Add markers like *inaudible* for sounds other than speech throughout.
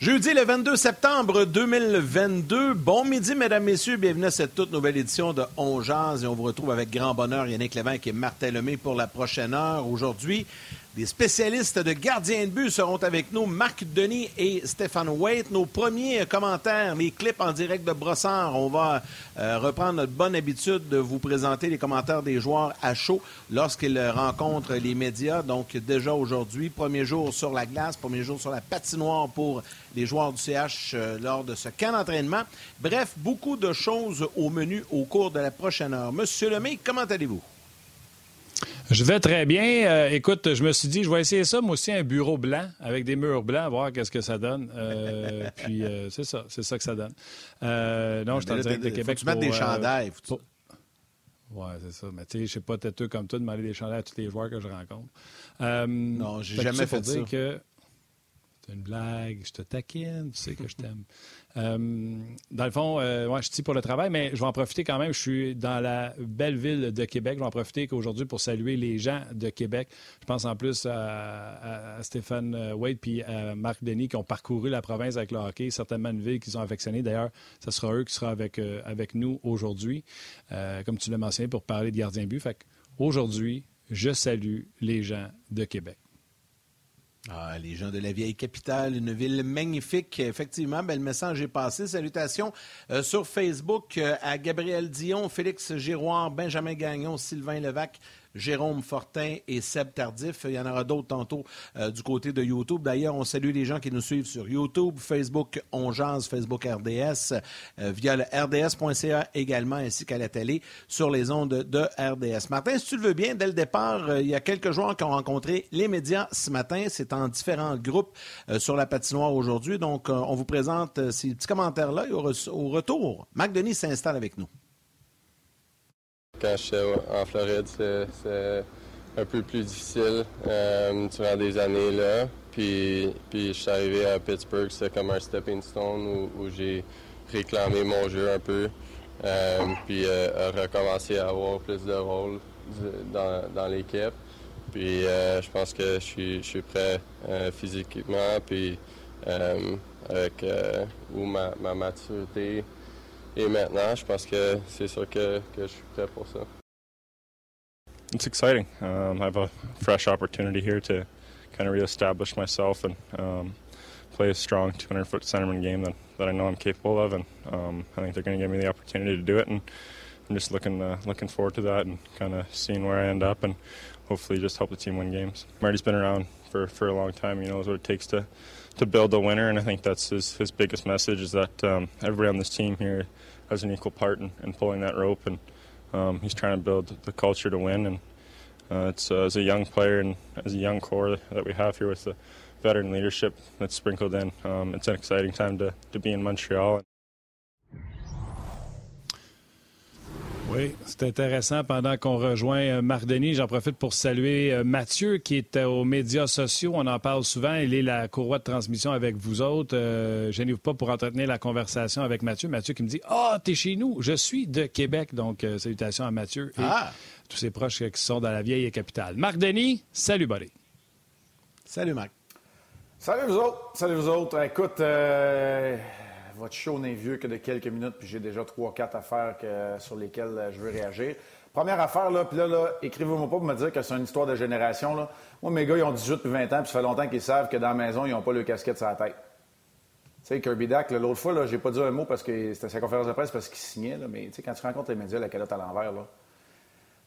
Jeudi le 22 septembre 2022. Bon midi, mesdames, messieurs. Bienvenue à cette toute nouvelle édition de On. Et on vous retrouve avec grand bonheur Yannick Lévesque et Martin Lemay pour la prochaine heure. Aujourd'hui, des spécialistes de gardiens de but seront avec nous, Marc Denis et Stéphane Waite. Nos premiers commentaires, les clips en direct de Brossard. On va euh, reprendre notre bonne habitude de vous présenter les commentaires des joueurs à chaud lorsqu'ils rencontrent les médias. Donc déjà aujourd'hui, premier jour sur la glace, premier jour sur la patinoire pour les joueurs du CH euh, lors de ce camp d'entraînement. Bref, beaucoup de choses au menu au cours de la prochaine heure. Monsieur Lemay, comment allez-vous? Je vais très bien. Euh, écoute, je me suis dit, je vais essayer ça, moi aussi, un bureau blanc avec des murs blancs, voir qu'est-ce que ça donne. Euh, *laughs* puis euh, c'est ça, c'est ça que ça donne. non, je t'en direct de Québec. Faut tu des chandails. Faut Oui, c'est ça. Mais tu sais, je sais pas têteux comme toi demander des chandails à tous les joueurs que je rencontre. non, j'ai jamais fait ça. Que c'est une blague, je te taquine, tu sais que je t'aime. Euh, dans le fond, euh, je suis pour le travail, mais je vais en profiter quand même. Je suis dans la belle ville de Québec. Je vais en profiter qu'aujourd'hui pour saluer les gens de Québec. Je pense en plus à, Stéphane euh, Wade puis à Marc Denis qui ont parcouru la province avec le hockey. Certainement une ville qu'ils ont affectionnée. D'ailleurs, ce sera eux qui seront avec, avec nous aujourd'hui, comme tu l'as mentionné, pour parler de gardien but. Fait aujourd'hui, je salue les gens de Québec. Ah, les gens de la vieille capitale, une ville magnifique. Effectivement, ben, le message est passé. Salutations euh, sur Facebook euh, à Gabriel Dion, Félix Giroir, Benjamin Gagnon, Sylvain Levac, Jérôme Fortin et Seb Tardif. Il y en aura d'autres tantôt euh, du côté de YouTube. D'ailleurs, on salue les gens qui nous suivent sur YouTube, Facebook On Facebook RDS, euh, via le rds.ca également, ainsi qu'à la télé sur les ondes de RDS. Martin, si tu le veux bien, dès le départ, euh, il y a quelques joueurs qui ont rencontré les médias ce matin. C'est en différents groupes sur la patinoire aujourd'hui. Donc, on vous présente ces petits commentaires-là. Au, retour, Marc Denis s'installe avec nous. Quand j'étais en Floride, c'est un peu plus difficile euh, durant des années là. Puis, puis je suis arrivé à Pittsburgh, c'était comme un stepping stone où, j'ai réclamé mon jeu un peu. Euh, puis euh, recommencer à avoir plus de rôle dans, l'équipe. Puis je pense que je suis, je suis prêt physiquement, puis avec ma, ma maturité Et maintenant, je pense que c'est sûr que, que je suis prêt pour ça. It's exciting. Um, I have a fresh opportunity here to kind of reestablish myself and um, play a strong 200 foot centerman game that, that I know I'm capable of, and um, I think they're going to give me the opportunity to do it. And I'm just looking uh, looking forward to that and kind of seeing where I end up, and hopefully just help the team win games. Marty's been around for, for a long time. He knows what it takes to to build a winner, and I think that's his, his biggest message is that um, everybody on this team here has an equal part in, in pulling that rope, and um, he's trying to build the culture to win. And uh, it's uh, as a young player and as a young core that we have here with the veteran leadership that's sprinkled in, um, it's an exciting time to, to be in Montreal. Oui, c'est intéressant. Pendant qu'on rejoint euh, Marc Denis, j'en profite pour saluer euh, Mathieu qui est aux médias sociaux. On en parle souvent. Il est la courroie de transmission avec vous autres. Euh, je pas pour entretenir la conversation avec Mathieu. Mathieu qui me dit Ah, oh, t'es chez nous. Je suis de Québec. Donc, euh, salutations à Mathieu et ah! tous ses proches qui sont dans la vieille capitale. Marc Denis, salut, buddy. Salut, Marc. Salut, vous autres. Salut, vous autres. Écoute, votre show n'est vieux que de quelques minutes, puis j'ai déjà trois, quatre affaires sur lesquelles euh, je veux réagir. Première affaire, là, puis là, là écrivez-moi pas pour me dire que c'est une histoire de génération. Là. Moi, mes gars, ils ont 18 puis 20 ans, puis ça fait longtemps qu'ils savent que dans la maison, ils n'ont pas le casquette sur la tête. Tu sais, Kirby Dack, l'autre fois, j'ai pas dit un mot parce que c'était sa conférence de presse parce qu'il signait, là, mais tu sais, quand tu rencontres les médias, la calotte à l'envers, là.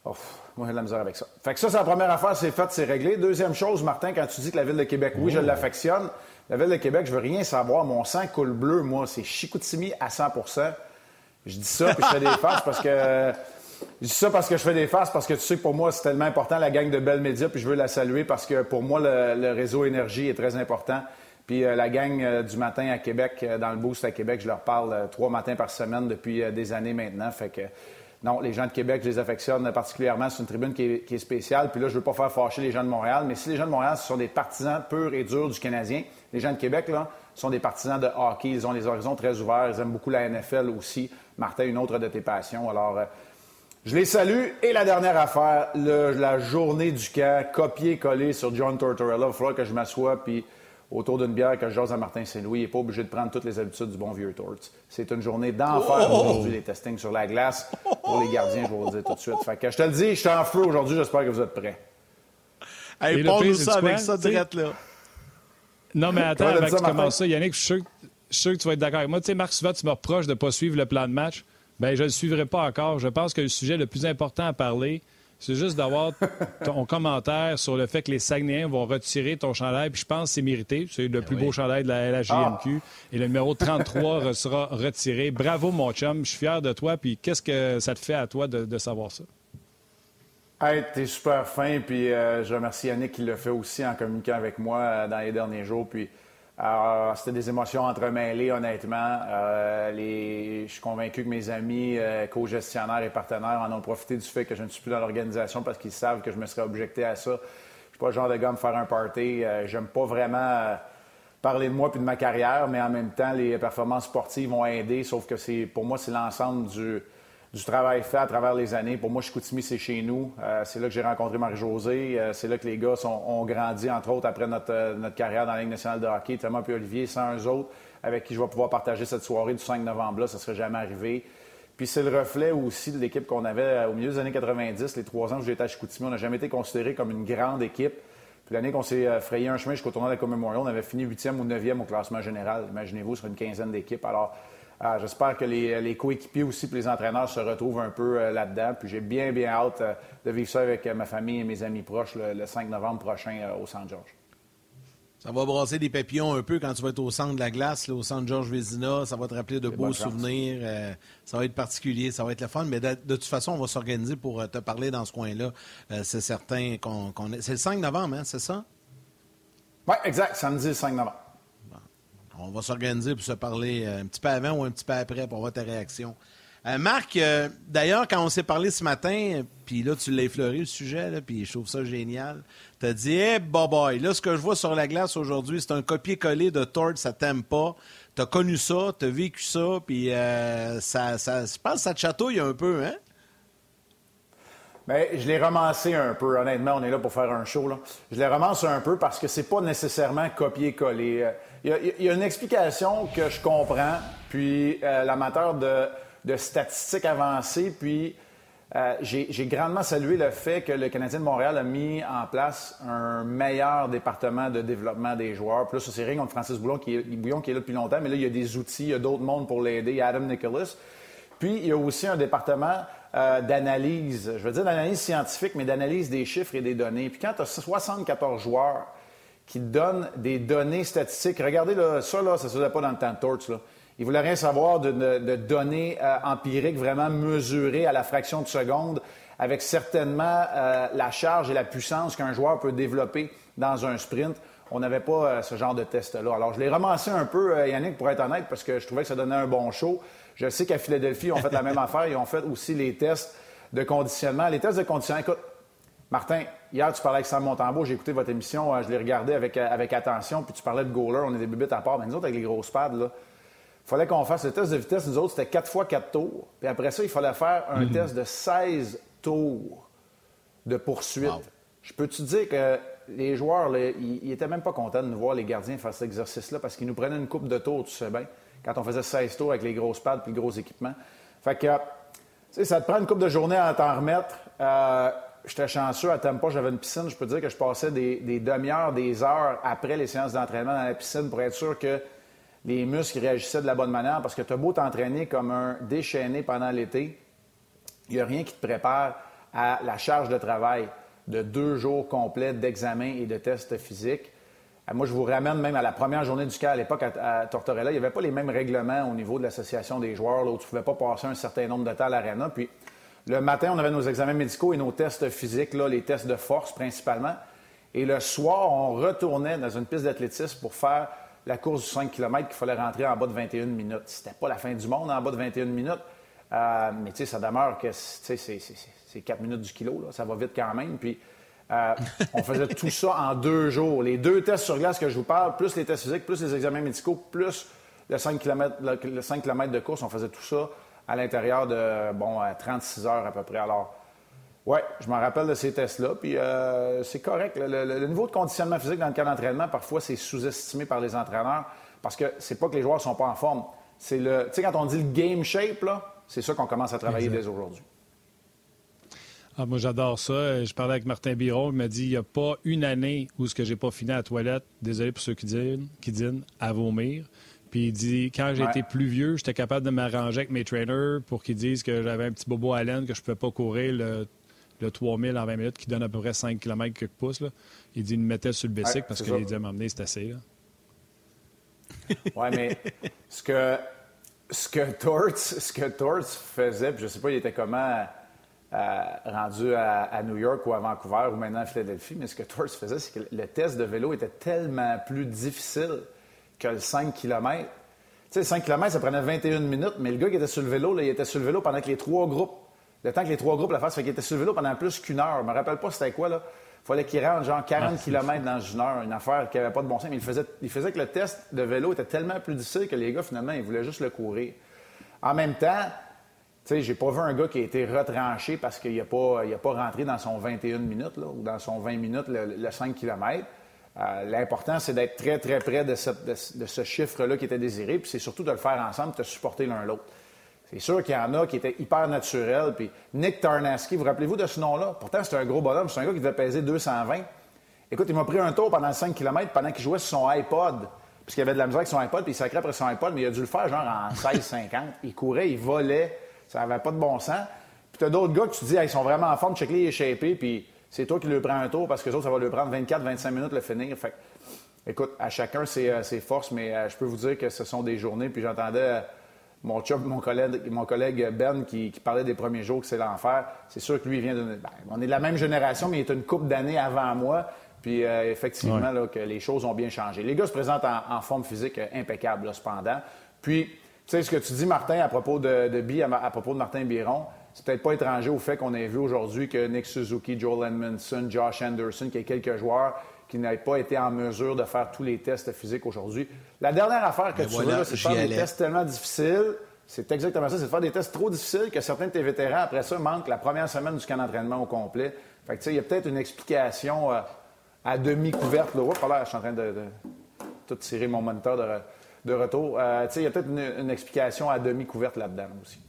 Oh, moi, j'ai de la misère avec ça. Fait que ça, c'est la première affaire, c'est fait, c'est réglé. Deuxième chose, Martin, quand tu dis que la ville de Québec, oui, je l'affectionne, la Ville de Québec, je veux rien savoir. Mon sang coule bleu, moi. C'est Chicoutimi à 100% Je dis ça, puis je fais des *laughs* faces parce que... Je dis ça parce que je fais des faces, parce que tu sais que pour moi, c'est tellement important, la gang de Belles Médias, puis je veux la saluer parce que pour moi, le, réseau Énergie est très important. Puis euh, la gang euh, du matin à Québec, euh, dans le Boost à Québec, je leur parle trois matins par semaine depuis des années maintenant. Fait que non, les gens de Québec, je les affectionne particulièrement. C'est une tribune qui est, spéciale. Puis là, je ne veux pas faire fâcher les gens de Montréal, mais si les gens de Montréal, ce sont des partisans purs et durs du Canadien, les gens de Québec, là, sont des partisans de hockey. Ils ont les horizons très ouverts. Ils aiment beaucoup la NFL aussi. Martin, une autre de tes passions. Alors, euh, je les salue. Et la dernière affaire, la journée du camp, copier-coller sur John Tortorella. Il va falloir que je m'assoie puis autour d'une bière que j'ose à Martin Saint-Louis. Il n'est pas obligé de prendre toutes les habitudes du bon vieux Torts. C'est une journée d'enfer oh! aujourd'hui, les testings sur la glace. Pour les gardiens, je vais vous le dire tout de suite. Fait que je te le dis, je suis en feu aujourd'hui. J'espère que vous êtes prêts. Hey, nous ça avec ça direct là. Non, mais attends, avant que tu commences ça, Yannick, je suis sûr, que tu vas être d'accord avec moi. Tu sais, Marc, souvent, tu me reproches de ne pas suivre le plan de match. Bien, je ne le suivrai pas encore. Je pense que le sujet le plus important à parler, c'est juste d'avoir *laughs* ton commentaire sur le fait que les Saguenayens vont retirer ton chandail. Puis je pense que c'est mérité. C'est le ben plus beau chandail de la LHJMQ. Ah. Et le numéro 33 *laughs* sera retiré. Bravo, mon chum. Je suis fier de toi. Puis qu'est-ce que ça te fait à toi de, savoir ça? Hey, t'es super fin, puis euh, je remercie Yannick qui l'a fait aussi en communiquant avec moi euh, dans les derniers jours. Puis alors, c'était des émotions entremêlées, honnêtement. Euh. Je suis convaincu que mes amis, euh, co-gestionnaires et partenaires en ont profité du fait que je ne suis plus dans l'organisation parce qu'ils savent que je me serais objecté à ça. Je suis pas le genre de gars à me faire un party. Euh, j'aime pas vraiment parler de moi puis de ma carrière, mais en même temps, les performances sportives vont aider, sauf que c'est pour moi, c'est l'ensemble du du travail fait à travers les années. Pour moi, Chicoutimi, c'est chez nous. Euh, c'est là que j'ai rencontré Marie-Josée. Euh, c'est là que les gars ont grandi, entre autres, après notre, euh, notre, carrière dans la Ligue nationale de hockey. Tellement puis Olivier, sans eux autres, avec qui je vais pouvoir partager cette soirée du 5 novembre-là, ça ne serait jamais arrivé. Puis c'est le reflet aussi de l'équipe qu'on avait au milieu des années 90, les trois ans où j'étais à Chicoutimi. On n'a jamais été considéré comme une grande équipe. Puis l'année qu'on s'est frayé un chemin jusqu'au tournoi de la Coupe on avait fini huitième ou neuvième au classement général. Imaginez-vous, sur une quinzaine d'équipes. Alors, ah, j'espère que les, coéquipiers aussi, puis les entraîneurs se retrouvent un peu euh, là-dedans. Puis j'ai bien, bien hâte euh, de vivre ça avec euh, ma famille et mes amis proches le, 5 novembre prochain au Saint-Georges. Ça va brasser des papillons un peu quand tu vas être au centre de la glace, au centre Georges Vézina. Ça va te rappeler de beaux souvenirs. ça va être particulier, ça va être le fun. Mais de, toute façon, on va s'organiser pour te parler dans ce coin-là. c'est certain qu'on C'est le 5 novembre, hein, c'est ça? Oui, exact. Samedi, le 5 novembre. On va s'organiser pour se parler euh, un petit peu avant ou un petit peu après pour voir ta réaction. Euh, Marc, euh, d'ailleurs, quand on s'est parlé ce matin, puis là, tu l'as effleuré le sujet, puis je trouve ça génial. Tu as dit, hey, boy, là, ce que je vois sur la glace aujourd'hui, c'est un copier-coller de Tord, ça t'aime pas. Tu as connu ça, tu as vécu ça, puis ça, ça, je pense que ça te chatouille un peu, hein? Bien, je l'ai romancé un peu, honnêtement, on est là pour faire un show. Là. Je l'ai romancé un peu parce que c'est pas nécessairement copier-coller. Il y, a, une explication que je comprends, puis euh, l'amateur de, statistiques avancées, puis euh, j'ai grandement salué le fait que le Canadien de Montréal a mis en place un meilleur département de développement des joueurs. Puis là, ça, c'est rien contre Francis Bouillon qui, est, Bouillon qui est là depuis longtemps, mais là, il y a des outils, il y a d'autres mondes pour l'aider, Adam Nicholas. Puis, il y a aussi un département euh, d'analyse, je veux dire d'analyse scientifique, mais d'analyse des chiffres et des données. Puis quand tu as 74 joueurs qui donne des données statistiques. Regardez là, ça, là, ça ne se faisait pas dans le temps de Torch. Là. Ils ne voulaient rien savoir de, données euh, empiriques vraiment mesurées à la fraction de seconde, avec certainement euh, la charge et la puissance qu'un joueur peut développer dans un sprint. On n'avait pas euh, ce genre de test-là. Alors, je l'ai ramassé un peu, Yannick, pour être honnête, parce que je trouvais que ça donnait un bon show. Je sais qu'à Philadelphie, ils ont fait la même *laughs* affaire. Ils ont fait aussi les tests de conditionnement. Les tests de conditionnement, écoute, Martin, hier, tu parlais avec Sam Montembeau, j'ai écouté votre émission, euh, je l'ai regardé avec, euh, avec attention, puis tu parlais de goaler, on est des bibites à part. Mais nous autres, avec les grosses pads, il fallait qu'on fasse le test de vitesse. Nous autres, c'était 4 fois 4 tours. Puis après ça, il fallait faire un mhm. test de 16 tours de poursuite. Je peux te dire que les joueurs, ils n'étaient même pas contents de nous voir, les gardiens, faire cet exercice-là, parce qu'ils nous prenaient une coupe de tours, tu sais bien, quand on faisait 16 tours avec les grosses pads puis le gros équipement. Fait que, tu sais, ça te prend une coupe de journée à t'en remettre. Euh, j'étais chanceux à Tampa, j'avais une piscine. Je peux dire que je passais des, demi-heures, des heures après les séances d'entraînement dans la piscine pour être sûr que les muscles réagissaient de la bonne manière parce que tu as beau t'entraîner comme un déchaîné pendant l'été, il n'y a rien qui te prépare à la charge de travail de deux jours complets d'examen et de tests physiques. Euh, moi, je vous ramène même à la première journée du cas à l'époque à, Tortorella. Il n'y avait pas les mêmes règlements au niveau de l'association des joueurs où tu ne pouvais pas passer un certain nombre de temps à l'aréna. Puis le matin, on avait nos examens médicaux et nos tests physiques, là, les tests de force principalement. Et le soir, on retournait dans une piste d'athlétisme pour faire la course du 5 km qu'il fallait rentrer en bas de 21 minutes. C'était pas la fin du monde en bas de 21 minutes. Euh, mais tu sais, ça demeure que c'est 4 minutes du kilo. Ça va vite quand même. Puis euh, *laughs* on faisait tout ça en deux jours. Les deux tests sur glace que je vous parle, plus les tests physiques, plus les examens médicaux, plus le 5 km, le 5 km de course, on faisait tout ça à l'intérieur de, bon, 36 heures à peu près. Alors, Oui, je m'en rappelle de ces tests-là. Puis euh, c'est correct. Le, niveau de conditionnement physique dans le cas d'entraînement, parfois, c'est sous-estimé par les entraîneurs parce que c'est pas que les joueurs sont pas en forme. C'est le. Tu sais, quand on dit le game shape, là, c'est ça qu'on commence à travailler dès aujourd'hui. Ah, moi, j'adore ça. Je parlais avec Martin Biron. Il m'a dit il n'y a pas une année où ce que j'ai pas fini à la toilette, désolé pour ceux qui dînent, qui dînent à vomir. Puis il dit quand j'étais plus vieux, j'étais capable de m'arranger avec mes trainers pour qu'ils disent que j'avais un petit bobo à laine, que je ne pouvais pas courir le, le 3000 en 20 minutes, qui donne à peu près 5 km quelques pouces. Là. Il dit il me mettait sur le bicycle parce qu'il disait m'emmener, c'est assez. oui, mais *laughs* ce que, ce que Torts, ce que Torts faisait, puis je ne sais pas, il était comment euh, rendu à, New York ou à Vancouver ou maintenant à Philadelphie, mais ce que Torts faisait, c'est que le test de vélo était tellement plus difficile que le 5 km. Tu sais, 5 km, ça prenait 21 minutes, mais le gars qui était sur le vélo, là, il était sur le vélo pendant que les trois groupes, le temps que les trois groupes la fassent, fait qu'il était sur le vélo pendant plus qu'une heure. Je me rappelle pas c'était quoi, là. Il fallait qu'il rentre genre 40 km dans une heure, une affaire qui n'avait pas de bon sens. Mais il faisait, il faisait que le test de vélo était tellement plus difficile que les gars, finalement, ils voulaient juste le courir. En même temps, tu sais, j'ai pas vu un gars qui a été retranché parce qu'il n'a pas, pas rentré dans son 21 minutes, là, ou dans son 20 minutes, le, 5 km. Euh, l'important, c'est d'être très, très près de, ce chiffre-là qui était désiré, puis c'est surtout de le faire ensemble, de supporter l'un l'autre. C'est sûr qu'il y en a qui étaient hyper naturels. Puis Nick Tarnaski, vous rappelez-vous de ce nom-là? Pourtant, c'est un gros bonhomme. C'est un gars qui devait peser 220. Écoute, il m'a pris un tour pendant 5 km pendant qu'il jouait sur son iPod. Puisqu'il avait de la musique avec son iPod, puis il sacrait après son iPod, mais il a dû le faire genre en *laughs* 16-50. Il courait, il volait. Ça n'avait pas de bon sens. Puis tu as d'autres gars que tu dis, ils sont vraiment en forme, check les échappés, puis c'est toi qui lui prends un tour parce que les autres, ça va lui prendre 24-25 minutes le finir. Fait écoute, à chacun ses, ses forces, mais euh, je peux vous dire que ce sont des journées. Puis j'entendais mon mon collègue, mon collègue Ben qui, parlait des premiers jours que c'est l'enfer, c'est sûr que lui, il vient de. Ben, on est de la même génération, mais il est une couple d'années avant moi. Puis euh, effectivement, là, que les choses ont bien changé. Les gars se présentent en, forme physique euh, impeccable, cependant. Puis, tu sais, ce que tu dis, Martin, à propos de, de à, propos de Martin Biron, c'est peut-être pas étranger au fait qu'on ait vu aujourd'hui que Nick Suzuki, Joel Edmondson, Josh Anderson, qu'il y a quelques joueurs qui n'avaient pas été en mesure de faire tous les tests physiques aujourd'hui. La dernière affaire que tu veux, c'est de faire des tests tellement difficiles. C'est exactement ça, c'est de faire des tests trop difficiles que certains de tes vétérans, après ça, manquent la première semaine du camp d'entraînement au complet. Fait que, tu sais, il y a peut-être une explication euh, à demi couverte. Là. là, je suis en train de, tout tirer mon moniteur de, retour. Euh, tu sais, il y a peut-être une, explication à demi couverte là-dedans aussi.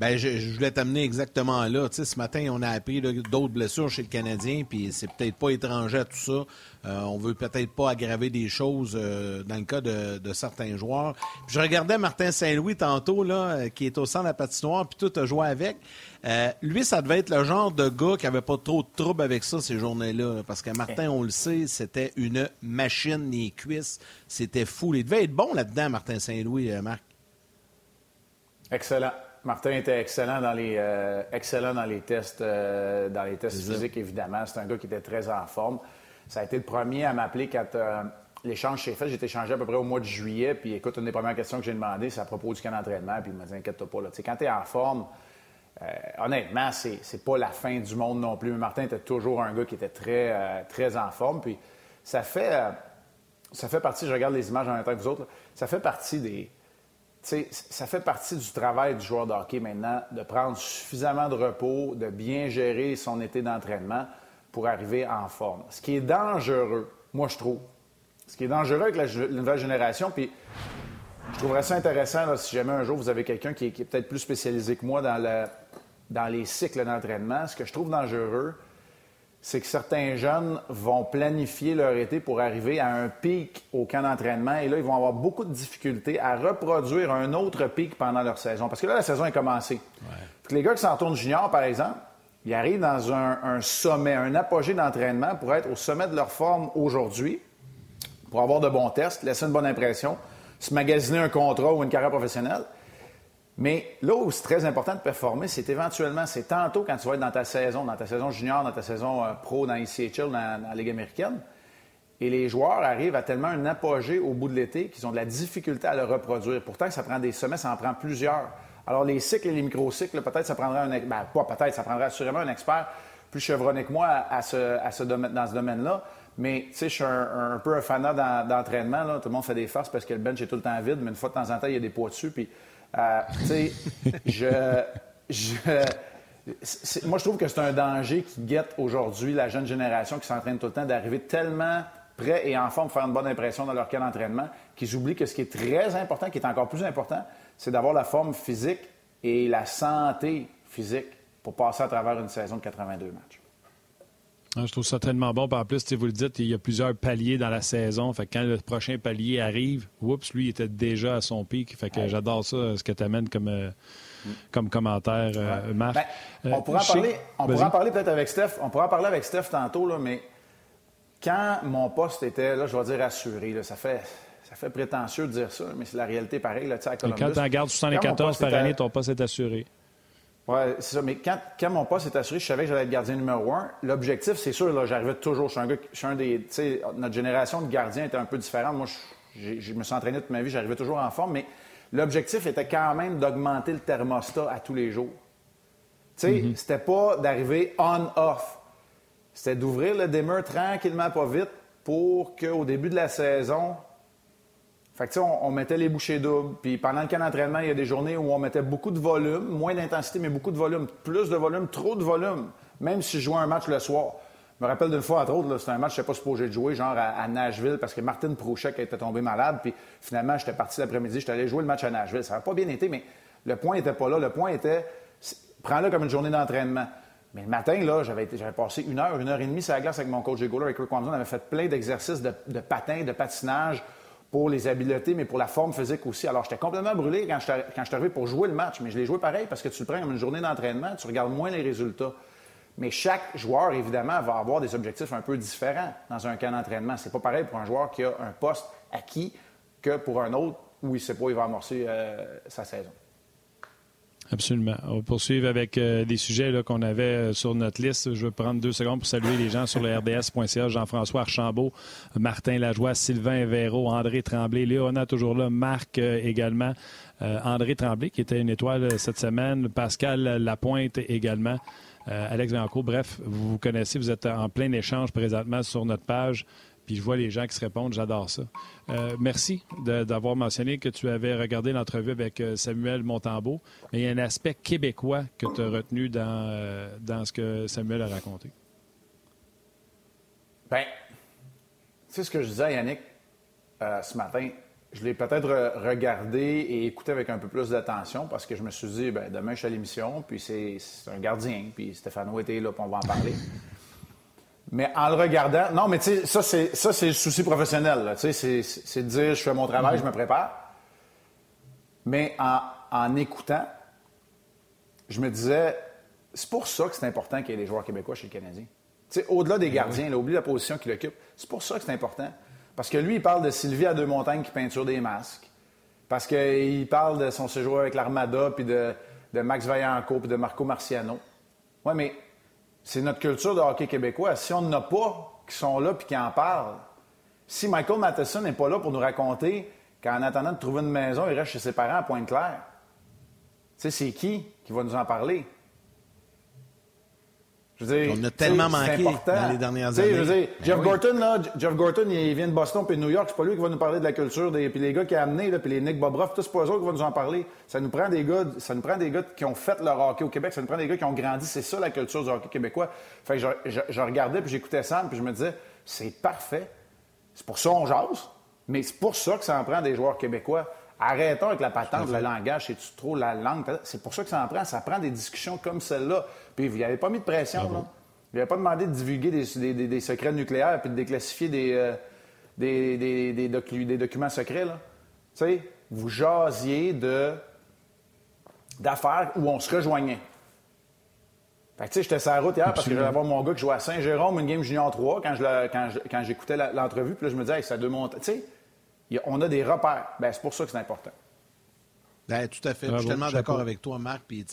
Bien, je, voulais t'amener exactement là. Tu sais, ce matin, on a appris d'autres blessures chez le Canadien, puis c'est peut-être pas étranger à tout ça. Euh, on veut peut-être pas aggraver des choses euh, dans le cas de, certains joueurs. je regardais Martin Saint-Louis tantôt, là, euh, qui est au centre de la patinoire, puis tout a joué avec. lui, ça devait être le genre de gars qui avait pas trop de troubles avec ça ces journées-là. parce que Martin, on le sait, c'était une machine, les cuisses. C'était fou. Il devait être bon là-dedans, Martin Saint-Louis, Marc. Excellent. Martin était excellent dans les, euh, excellent dans les tests, euh, dans les tests physiques, évidemment. C'est un gars qui était très en forme. Ça a été le premier à m'appeler quand euh, l'échange s'est fait. J'ai été échangé à peu près au mois de juillet. Puis écoute, une des premières questions que j'ai demandé, c'est à propos du camp d'entraînement. Puis il m'a dit, inquiète-toi pas. Là. quand tu es en forme, honnêtement, c'est, c'est pas la fin du monde non plus. Martin était toujours un gars qui était très, très en forme. Puis ça fait, ça fait partie, je regarde les images en même temps que vous autres, ça fait partie des ça fait partie du travail du joueur de maintenant de prendre suffisamment de repos, de bien gérer son été d'entraînement pour arriver en forme. Ce qui est dangereux, moi je trouve, ce qui est dangereux avec la, nouvelle génération, puis je trouverais ça intéressant si jamais un jour vous avez quelqu'un qui, est peut-être plus spécialisé que moi dans les cycles d'entraînement, ce que je trouve dangereux, c'est que certains jeunes vont planifier leur été pour arriver à un pic au camp d'entraînement et là, ils vont avoir beaucoup de difficultés à reproduire un autre pic pendant leur saison. Parce que là, la saison est commencée. les gars qui s'en tournent junior, par exemple, ils arrivent dans un, sommet, un apogée d'entraînement pour être au sommet de leur forme aujourd'hui, pour avoir de bons tests, laisser une bonne impression, se magasiner un contrat ou une carrière professionnelle. Mais là où c'est très important de performer, c'est éventuellement, c'est tantôt quand tu vas être dans ta saison, dans ta saison junior, dans ta saison euh, pro, dans ICHL, dans, la Ligue américaine. Et les joueurs arrivent à tellement un apogée au bout de l'été qu'ils ont de la difficulté à le reproduire. Pourtant, ça prend des sommets, ça en prend plusieurs. Alors, les cycles et les microcycles, peut-être ça prendrait un... Ben, pas peut-être, ça prendrait assurément un expert plus chevronné que moi à ce, dans ce domaine-là. Mais, tu sais, je suis un, peu un fanat d'entraînement. Tout le monde fait des farces parce que le bench est tout le temps vide, mais une fois de temps en temps, il y a des poids dessus. Puis, euh, tu sais, je, moi, je trouve que c'est un danger qui guette aujourd'hui la jeune génération qui s'entraîne tout le temps d'arriver tellement prêt et en forme pour faire une bonne impression dans leur cas d'entraînement qu'ils oublient que ce qui est très important, qui est encore plus important, c'est d'avoir la forme physique et la santé physique pour passer à travers une saison de 82 matchs. Ah, je trouve ça tellement bon. En plus, vous le dites, il y a plusieurs paliers dans la saison. Fait quand le prochain palier arrive, oups, lui, il était déjà à son pic. Fait que j'adore ça, ce que tu amènes comme, euh, comme commentaire, euh, Marc. Ben, on euh, pourra en parler, on pourra parler peut-être avec Steph. On pourra parler avec Steph tantôt, là, mais quand mon poste était, là, je vais dire assuré, là, ça fait. Ça fait prétentieux de dire ça, mais c'est la réalité pareille. Là, à Columbus. quand tu en gardes 74 par année, ton poste est assuré. Oui, c'est ça. Mais quand, quand, mon poste est assuré, je savais que j'allais être gardien numéro un. L'objectif, c'est sûr, là, j'arrivais toujours. Je suis un gars, je suis un des. Tu sais, notre génération de gardiens était un peu différente. Moi, je, je me suis entraîné toute ma vie, j'arrivais toujours en forme, mais l'objectif était quand même d'augmenter le thermostat à tous les jours. Tu sais, mm-hmm. c'était pas d'arriver on-off. C'était d'ouvrir le dimmer tranquillement, pas vite, pour qu'au début de la saison, fait que, on, on, mettait les bouchées doubles. Puis pendant le camp d'entraînement, il y a des journées où on mettait beaucoup de volume, moins d'intensité, mais beaucoup de volume. Plus de volume, trop de volume. Même si je jouais un match le soir. Je me rappelle d'une fois, entre autres, c'était un match que je n'étais pas supposé de jouer, genre à, Nashville, parce que Martin Prouchek était tombé malade. Puis finalement, j'étais parti l'après-midi, j'étais allé jouer le match à Nashville. Ça n'a pas bien été, mais le point n'était pas là. Le point était, prends-le comme une journée d'entraînement. Mais le matin, là, j'avais, passé une heure, une heure et demie sur la glace avec mon coach Golo, avec Rick On avait fait plein d'exercices de, de patin, de patinage pour les habiletés, mais pour la forme physique aussi. Alors, j'étais complètement brûlé quand je, suis arrivé pour jouer le match, mais je l'ai joué pareil parce que tu le prends comme une journée d'entraînement, tu regardes moins les résultats. Mais chaque joueur, évidemment, va avoir des objectifs un peu différents dans un camp d'entraînement. C'est pas pareil pour un joueur qui a un poste acquis que pour un autre où il sait pas il va amorcer euh, sa saison. Absolument. On va poursuivre avec euh, des sujets qu'on avait euh, sur notre liste. Je vais prendre deux secondes pour saluer les gens sur le RDS.ca. Jean-François Archambault, Martin Lajoie, Sylvain Véro, André Tremblay, Léona toujours là, Marc euh, également, André Tremblay qui était une étoile cette semaine, Pascal Lapointe également. Alex Bianco, bref, vous vous connaissez, vous êtes en plein échange présentement sur notre page. Puis je vois les gens qui se répondent, j'adore ça. Euh, merci d'avoir mentionné que tu avais regardé l'entrevue avec euh, Samuel Montambeau. Mais il y a un aspect québécois que tu as retenu dans, euh, dans ce que Samuel a raconté. Bien, c'est ce que je disais à Yannick ce matin? Je l'ai peut-être regardé et écouté avec un peu plus d'attention parce que je me suis dit, ben, demain, je suis à l'émission, puis c'est un gardien, puis Stéphano était là, puis on va en parler. Mais en le regardant, non, mais tu sais, ça, c'est, ça, c'est le souci professionnel. Tu sais, c'est, de dire, je fais mon travail, je me prépare. Mais en, en écoutant, je me disais, c'est pour ça que c'est important qu'il y ait des joueurs québécois chez le Canadien. Tu sais, au-delà des ben gardiens, là, oublie la position qu'il occupe, c'est pour ça que c'est important. Parce que lui, il parle de Sylvie à Deux-Montagnes qui peinture des masques. Parce qu'il parle de son séjour avec l'Armada, puis de, de Max Vaillancourt, puis de Marco Marciano. Oui, mais c'est notre culture de hockey québécois. Si on n'en a pas qui sont là et qui en parlent, si Michael Matheson n'est pas là pour nous raconter qu'en attendant de trouver une maison, il reste chez ses parents à Pointe-Claire, tu sais, c'est qui qui va nous en parler? On a tellement manqué dans les dernières années. Je ben Jeff Gorton, là, Jeff Gorton, il vient de Boston puis de New York. C'est pas lui qui va nous parler de la culture des, puis les gars qui a amené, là, puis les Nick Bobroff, tous pas eux qui vont nous en parler. Ça nous prend des gars, ça nous prend des gars qui ont fait leur hockey au Québec. Ça nous prend des gars qui ont grandi. C'est ça la culture du hockey québécois. Fait que je, je, regardais puis j'écoutais Sam puis je me disais, c'est parfait. C'est pour ça qu'on jase. Mais c'est pour ça que ça en prend des joueurs québécois. Arrêtons avec la patente, le langage, c'est trop la langue? C'est pour ça que ça en prend. Ça prend des discussions comme celle-là. Puis vous n'y avez pas mis de pression, là. Il n'avait pas demandé de divulguer des, secrets nucléaires puis de déclassifier des, euh, des, documents secrets. Là. Tu sais, vous jasiez de, d'affaires où on se rejoignait. Fait que, tu sais, j'étais sur la route hier parce que j'allais voir mon gars qui jouait à Saint-Jérôme, une game junior 3, quand, j'écoutais l'entrevue. Puis là, je me disais, hey, ça monter. Tu sais, on a des repères. Ben, c'est pour ça que c'est important. Ben, tout à fait. je suis tellement d'accord avec toi, Marc. Puis,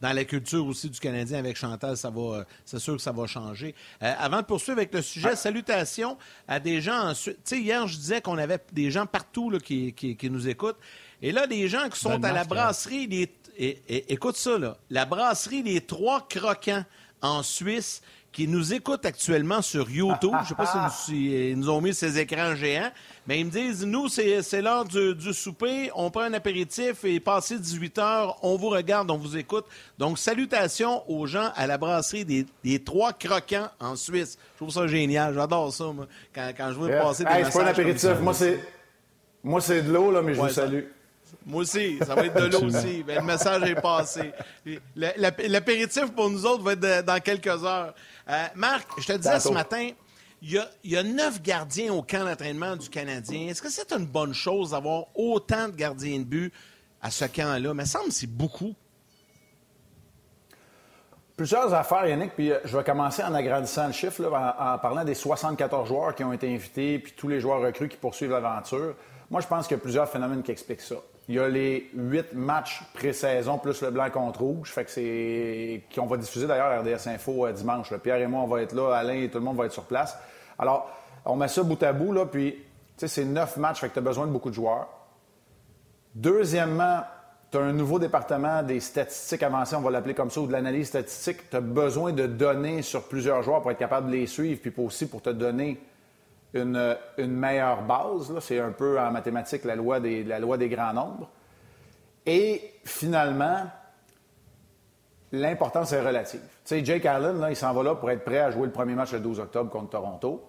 dans la culture aussi du Canadien avec Chantal, ça va, c'est sûr que ça va changer. Euh, avant de poursuivre avec le sujet, salutations à des gens. Tu sais, hier, je disais qu'on avait des gens partout là, qui, nous écoutent. Et là, des gens qui sont à la brasserie, les, écoute ça, là, la brasserie Les Trois Croquants en Suisse qui nous écoutent actuellement sur YouTube. Je ne sais pas si *laughs* nous, ont mis ces écrans géants, mais ils me disent, nous, c'est l'heure du, souper, on prend un apéritif et passé 18 heures, on vous regarde, on vous écoute. Donc, salutations aux gens à la brasserie des, Trois Croquants en Suisse. Je trouve ça génial, j'adore ça, moi, quand, je veux passer des hey, C'est pas un apéritif, moi, c'est de l'eau, là, mais je vous salue. Moi aussi, ça va être de l'eau aussi. Ben, le message est passé. L'apéritif pour nous autres va être dans quelques heures. Euh, Marc, je te disais ce matin, il y, a, neuf gardiens au camp d'entraînement du Canadien. Est-ce que c'est une bonne chose d'avoir autant de gardiens de but à ce camp-là? Mais ça me semble c'est beaucoup. Plusieurs affaires, Yannick, puis euh, je vais commencer en agrandissant le chiffre, en, parlant des 74 joueurs qui ont été invités, puis tous les joueurs recrues qui poursuivent l'aventure. Moi, je pense qu'il y a plusieurs phénomènes qui expliquent ça. Il y a les huit matchs pré-saison plus le blanc contre rouge, fait que c'est qu'on va diffuser d'ailleurs RDS Info euh, dimanche. Pierre et moi, on va être là, Alain et tout le monde va être sur place. Alors, on met ça bout à bout, là, puis, c'est neuf matchs, fait que tu as besoin de beaucoup de joueurs. Deuxièmement, tu as un nouveau département des statistiques avancées, on va l'appeler comme ça, ou de l'analyse statistique. Tu as besoin de données sur plusieurs joueurs pour être capable de les suivre, puis aussi pour te donner une, meilleure base. C'est un peu en mathématiques la loi, des, la loi des grands nombres. Et finalement, l'importance est relative. Tu sais, Jake Allen, là, il s'en va là pour être prêt à jouer le premier match le 12 octobre contre Toronto.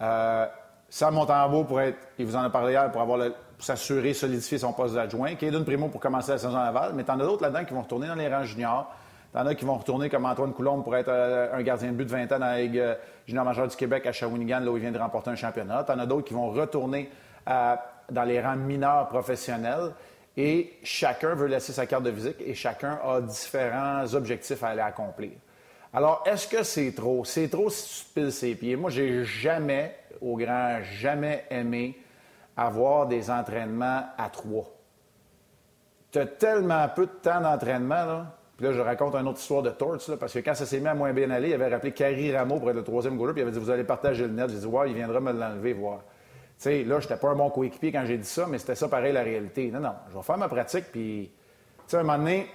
Euh, Sam Montembeau pour être, il vous en a parlé hier, pour avoir s'assurer, solidifier son poste d'adjoint. Kaden Primo pour commencer la saison à Laval. Mais t'en as d'autres là-dedans qui vont retourner dans les rangs juniors. T'en as qui vont retourner comme Antoine Coulombe pour être euh, un gardien de but de 20 ans dans la Ligue euh, du Québec à Shawinigan, là où il vient de remporter un championnat. T'en as d'autres qui vont retourner euh, dans les rangs mineurs professionnels. Et chacun veut laisser sa carte de visite et chacun a différents objectifs à aller accomplir. Alors, est-ce que c'est trop? C'est trop si tu piles ses pieds? Moi, j'ai jamais, au grand, jamais aimé avoir des entraînements à trois. Tu as tellement peu de temps d'entraînement, là puis là, je raconte une autre histoire de Torts, parce que quand ça s'est mis à moins bien aller, il avait rappelé Carrie Rameau pour être le troisième goaler, puis il avait dit Vous allez partager le net. J'ai dit Ouais, il viendra me l'enlever, voir. Tu sais, là, j'étais pas un bon coéquipier quand j'ai dit ça, mais c'était ça pareil la réalité. Non, non, je vais faire ma pratique, puis, tu sais, à un moment donné,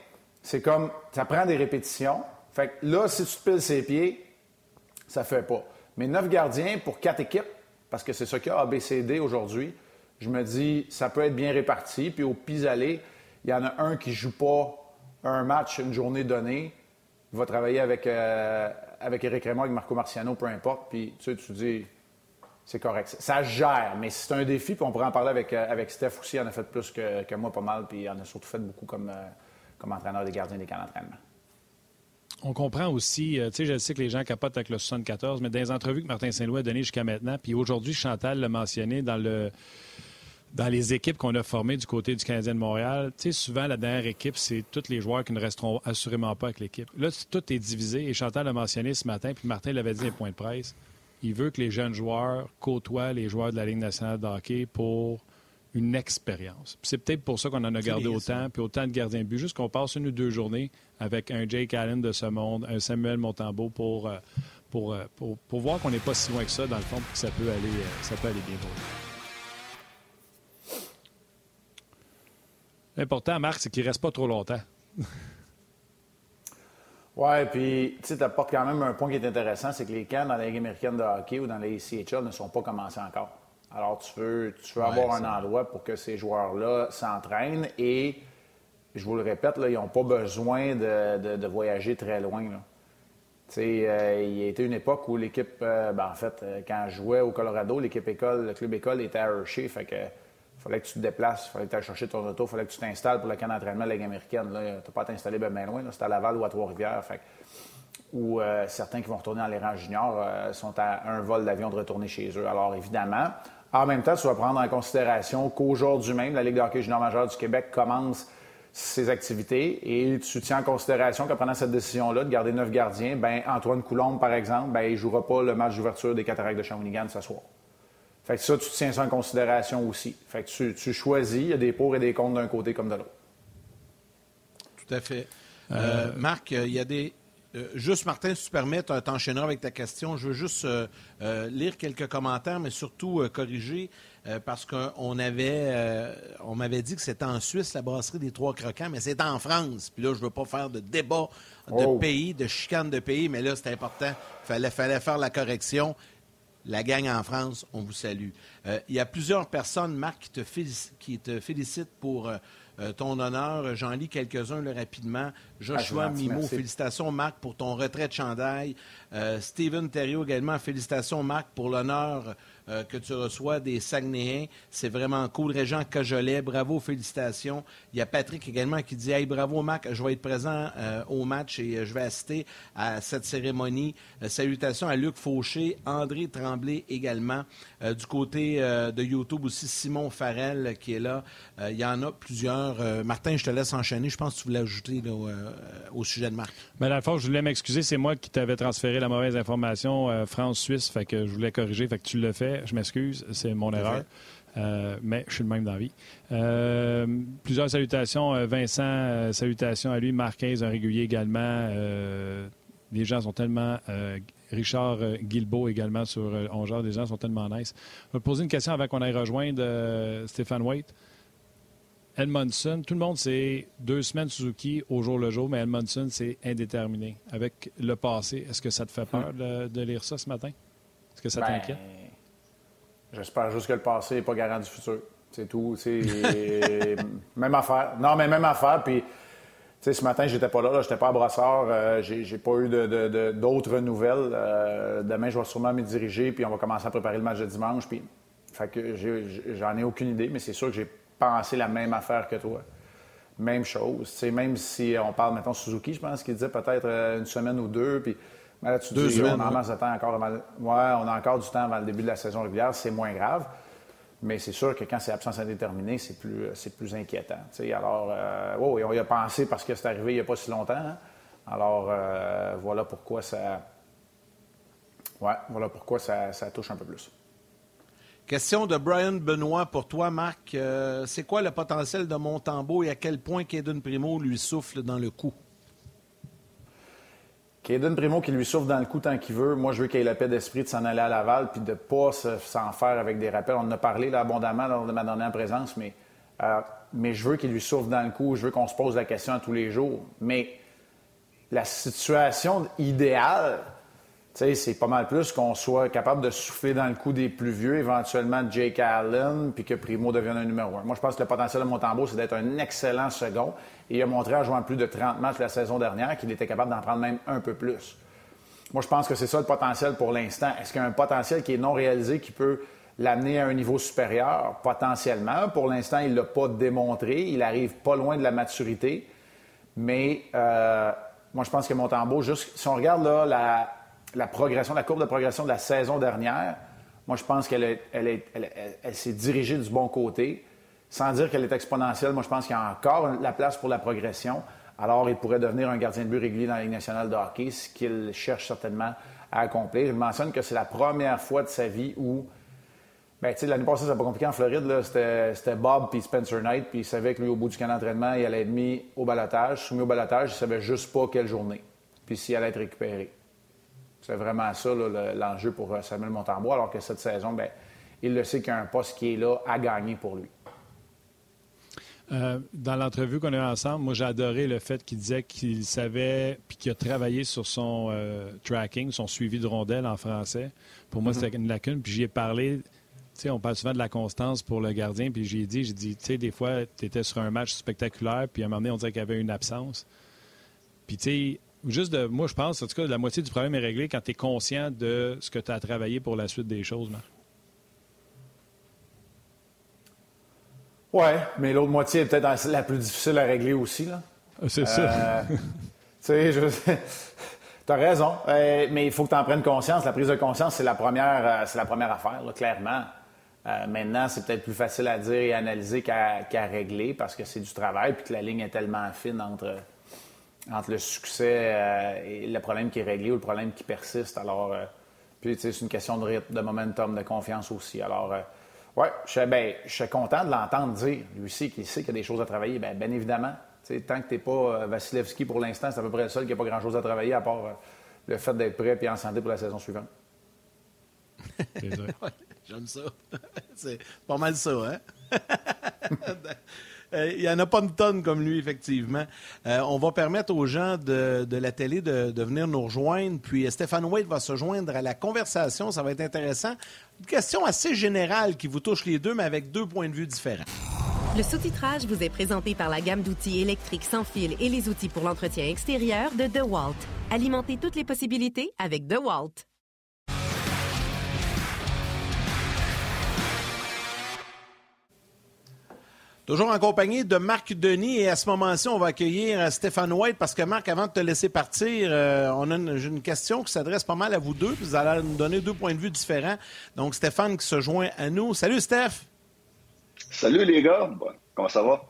c'est comme, ça prend des répétitions. Fait que là, si tu te piles ses pieds, ça fait pas. Mais neuf gardiens pour quatre équipes, parce que c'est ça qu'il y a ABCD aujourd'hui, je me dis, ça peut être bien réparti. Puis au pis-aller, il y en a un qui joue pas un match, une journée donnée, va travailler avec, euh, avec Eric Raymond, avec Marco Marciano, peu importe, puis tu sais, tu dis, c'est correct. Ça gère, mais c'est un défi, puis on pourrait en parler avec, euh, avec Steph aussi. Il en a fait plus que, moi, pas mal, puis il en a surtout fait beaucoup comme, euh, comme entraîneur des gardiens des camps d'entraînement. On comprend aussi, tu sais, je sais que les gens capotent avec le 74, mais dans les entrevues que Martin Saint-Louis a données jusqu'à maintenant, puis aujourd'hui, Chantal l'a mentionné dans le dans les équipes qu'on a formées du côté du Canadien de Montréal, tu sais, souvent, la dernière équipe, c'est tous les joueurs qui ne resteront assurément pas avec l'équipe. Là, tout est divisé et Chantal l'a mentionné ce matin, puis Martin l'avait dit à point de presse. Il veut que les jeunes joueurs côtoient les joueurs de la Ligue nationale de hockey pour une expérience. C'est peut-être pour ça qu'on en a gardé autant, puis autant de gardiens de but, juste qu'on passe une ou deux journées avec un Jake Allen de ce monde, un Samuel Montembeau pour, euh, euh, pour, pour, voir qu'on n'est pas si loin que ça, dans le fond, puis que ça peut aller, euh, ça peut aller bien L'important, Marc, c'est qu'il ne reste pas trop longtemps. *laughs* oui, puis tu apportes quand même un point qui est intéressant, c'est que les camps dans la Ligue américaine de hockey ou dans les CHL ne sont pas commencés encore. Alors, tu veux, tu veux avoir un endroit pour que ces joueurs-là s'entraînent et, je vous le répète, là, ils n'ont pas besoin de, voyager très loin. Euh, il y a été une époque où l'équipe, euh, ben, en fait, euh, quand je jouais au Colorado, l'équipe école, le club école était à Hershey. Fait que fallait que tu te déplaces, fallait que tu ailles chercher ton auto, fallait que tu t'installes pour le camp d'entraînement de la Ligue américaine. Tu n'as pas à t'installer bien, loin, c'est à Laval ou à Trois-Rivières. Ou euh, certains qui vont retourner dans les rangs juniors euh, sont à un vol d'avion de retourner chez eux. Alors évidemment, en même temps, tu vas prendre en considération qu'aujourd'hui même, la Ligue de hockey junior majeure du Québec commence ses activités et tu tiens en considération qu'en prenant cette décision-là de garder neuf gardiens, ben Antoine Coulombe, par exemple, ben, il ne jouera pas le match d'ouverture des Cataractes de Shawinigan ce soir. Fait que ça, tu tiens ça en considération aussi. Fait que tu, choisis, il y a des pour et des contre d'un côté comme de l'autre. Tout à fait. Euh, Marc, il y a des Euh, juste, Martin, si tu permets, tu t'enchaîneras avec ta question. Je veux juste euh, euh, lire quelques commentaires, mais surtout corriger, parce qu'on avait, on m'avait dit que c'était en Suisse, la brasserie des Trois Croquants, mais c'est en France. Puis là, je ne veux pas faire de débat de oh. pays, de chicane de pays, mais là, c'est important. Il fallait, fallait faire la correction. La gang en France, on vous salue. Il y a plusieurs personnes, Marc, qui te, qui te félicitent pour euh, ton honneur. J'en lis quelques-uns rapidement. Joshua ah, Mimo, félicitations Marc pour ton retrait de chandail. Euh, Steven Thériault également, félicitations Marc pour l'honneur euh, que tu reçois des Saguenayens. C'est vraiment cool. Régent Cajolet, bravo, félicitations. Il y a Patrick également qui dit Hey, bravo, Marc, je vais être présent euh, au match et euh, je vais assister à cette cérémonie. salutations à Luc Fauché, André Tremblay également. du côté de YouTube aussi, Simon Farrell qui est là. il y en a plusieurs. Martin, je te laisse enchaîner. Je pense que tu voulais ajouter au sujet de Marc. Mais la fois, je voulais m'excuser. C'est moi qui t'avais transféré la mauvaise information France-Suisse. Fait que je voulais corriger. Fait que tu le fais je m'excuse, c'est mon erreur. Euh, mais je suis le même dans la vie. Euh, plusieurs salutations. Euh, Vincent, salutations à lui. Marquez, un régulier également. les gens sont tellement. Richard Guilbeault également sur On genre, les gens sont tellement nice. Je vais poser une question avant qu'on aille rejoindre Stéphane Waite. Edmondson, tout le monde, c'est deux semaines Suzuki au jour le jour, mais Edmondson, c'est indéterminé. Avec le passé, est-ce que ça te fait peur de, lire ça ce matin? Est-ce que ça ben, t'inquiète? J'espère juste que le passé n'est pas garant du futur. C'est tout. *laughs* Même affaire. Non, mais même affaire. Puis, ce matin, j'étais pas là. là j'étais pas à Brossard. Euh, j'ai pas eu d'autres nouvelles. Euh, demain, je vais sûrement me diriger. Puis, on va commencer à préparer le match de dimanche. Puis, fait que j'en ai, aucune idée. Mais c'est sûr que j'ai pensé la même affaire que toi. Même chose. même si on parle maintenant Suzuki, je pense qu'il disait peut-être euh, une semaine ou deux. Puis, mais là, tu Deux dis, on, a temps encore avant, ouais, on a encore du temps avant le début de la saison régulière, c'est moins grave. Mais c'est sûr que quand c'est absence indéterminée, c'est plus, c'est plus inquiétant. Alors, euh, oh, on y a pensé parce que c'est arrivé il n'y a pas si longtemps. Hein. Alors, euh, voilà pourquoi ça. Ouais, voilà pourquoi ça, touche un peu plus. Question de Brian Benoît pour toi, Marc. Euh, c'est quoi le potentiel de Montembeau et à quel point Kaden Primo lui souffle dans le cou? Caden Primo qui lui souffle dans le cou tant qu'il veut. Moi, je veux qu'il ait la paix d'esprit de s'en aller à Laval puis de ne pas s'en faire avec des rappels. On en a parlé là, abondamment lors de ma dernière présence, mais, euh, mais je veux qu'il lui souffle dans le cou. Je veux qu'on se pose la question tous les jours. Mais la situation idéale, c'est pas mal plus qu'on soit capable de souffler dans le cou des plus vieux, éventuellement Jake Allen, puis que Primo devienne un numéro un. Moi, je pense que le potentiel de Montembeau, c'est d'être un excellent second. Il a montré en jouant plus de 30 matchs la saison dernière qu'il était capable d'en prendre même un peu plus. Moi, je pense que c'est ça le potentiel pour l'instant. Est-ce qu'il y a un potentiel qui est non réalisé qui peut l'amener à un niveau supérieur? Potentiellement. Pour l'instant, il ne l'a pas démontré. Il arrive pas loin de la maturité. Mais euh, moi, je pense que Montembeau, juste si on regarde la progression, la courbe de progression de la saison dernière, moi, je pense qu'elle s'est dirigée du bon côté. Sans dire qu'elle est exponentielle, moi, je pense qu'il y a encore la place pour la progression. Alors, il pourrait devenir un gardien de but régulier dans la Ligue nationale de hockey, ce qu'il cherche certainement à accomplir. Il mentionne que c'est la première fois de sa vie où Bien, tu sais, l'année passée, c'était pas compliqué en Floride. C'était Bob puis Spencer Knight, puis il savait que lui, au bout du camp d'entraînement, il allait être mis au balotage. Soumis au balotage, il savait juste pas quelle journée, puis s'il allait être récupéré. C'est vraiment ça l'enjeu pour euh, Samuel Montembois, alors que cette saison, bien, il le sait qu'il y a un poste qui est là à gagner pour lui. Euh, dans l'entrevue qu'on a eu ensemble, moi j'ai adoré le fait qu'il disait qu'il savait puis qu'il a travaillé sur son euh, tracking, son suivi de rondelles en français. Pour moi, mm-hmm. c'était une lacune. Puis j'y ai parlé. On parle souvent de la constance pour le gardien. Puis j'ai dit, j'ai dit, tu sais, des fois, tu étais sur un match spectaculaire, puis à un moment donné, on dirait qu'il y avait une absence. Puis tu sais, juste de. Moi, je pense, en tout cas, la moitié du problème est réglé quand tu es conscient de ce que tu as travaillé pour la suite des choses, Marc. Oui, mais l'autre moitié est peut-être la plus difficile à régler aussi. Là. Ah, c'est ça. Euh, *laughs* tu sais, je... *laughs* tu as raison. Euh, mais il faut que tu en prennes conscience. La prise de conscience, c'est la première, euh, c'est la première affaire, clairement. maintenant, c'est peut-être plus facile à dire et à analyser qu'à régler parce que c'est du travail puis que la ligne est tellement fine entre entre le succès euh, et le problème qui est réglé ou le problème qui persiste. Alors, euh, puis, c'est une question de rythme, de momentum, de confiance aussi. Alors, euh, ouais, je, ben, je suis content de l'entendre dire, lui aussi, qu'il sait qu'il y a des choses à travailler. Bien, bien évidemment. tant que tu n'es pas Vasilevski pour l'instant, c'est à peu près le seul qui n'a pas grand-chose à travailler à part le fait d'être prêt et en santé pour la saison suivante. *laughs* J'aime ça. *laughs* c'est pas mal ça, hein? *laughs* Euh, il n'y en a pas une tonne comme lui, effectivement. Euh, on va permettre aux gens de, la télé de, de, venir nous rejoindre. Puis euh, Stéphane Wade va se joindre à la conversation. Ça va être intéressant. Une question assez générale qui vous touche les deux, mais avec deux points de vue différents. Le sous-titrage vous est présenté par la gamme d'outils électriques sans fil et les outils pour l'entretien extérieur de DeWalt. Alimentez toutes les possibilités avec DeWalt. Toujours en compagnie de Marc Denis et à ce moment-ci, on va accueillir euh, Stéphane White parce que Marc, avant de te laisser partir, euh, on a une, question qui s'adresse pas mal à vous deux. vous allez nous donner deux points de vue différents. Donc Stéphane qui se joint à nous. Salut Steph. Salut les gars. comment ça va?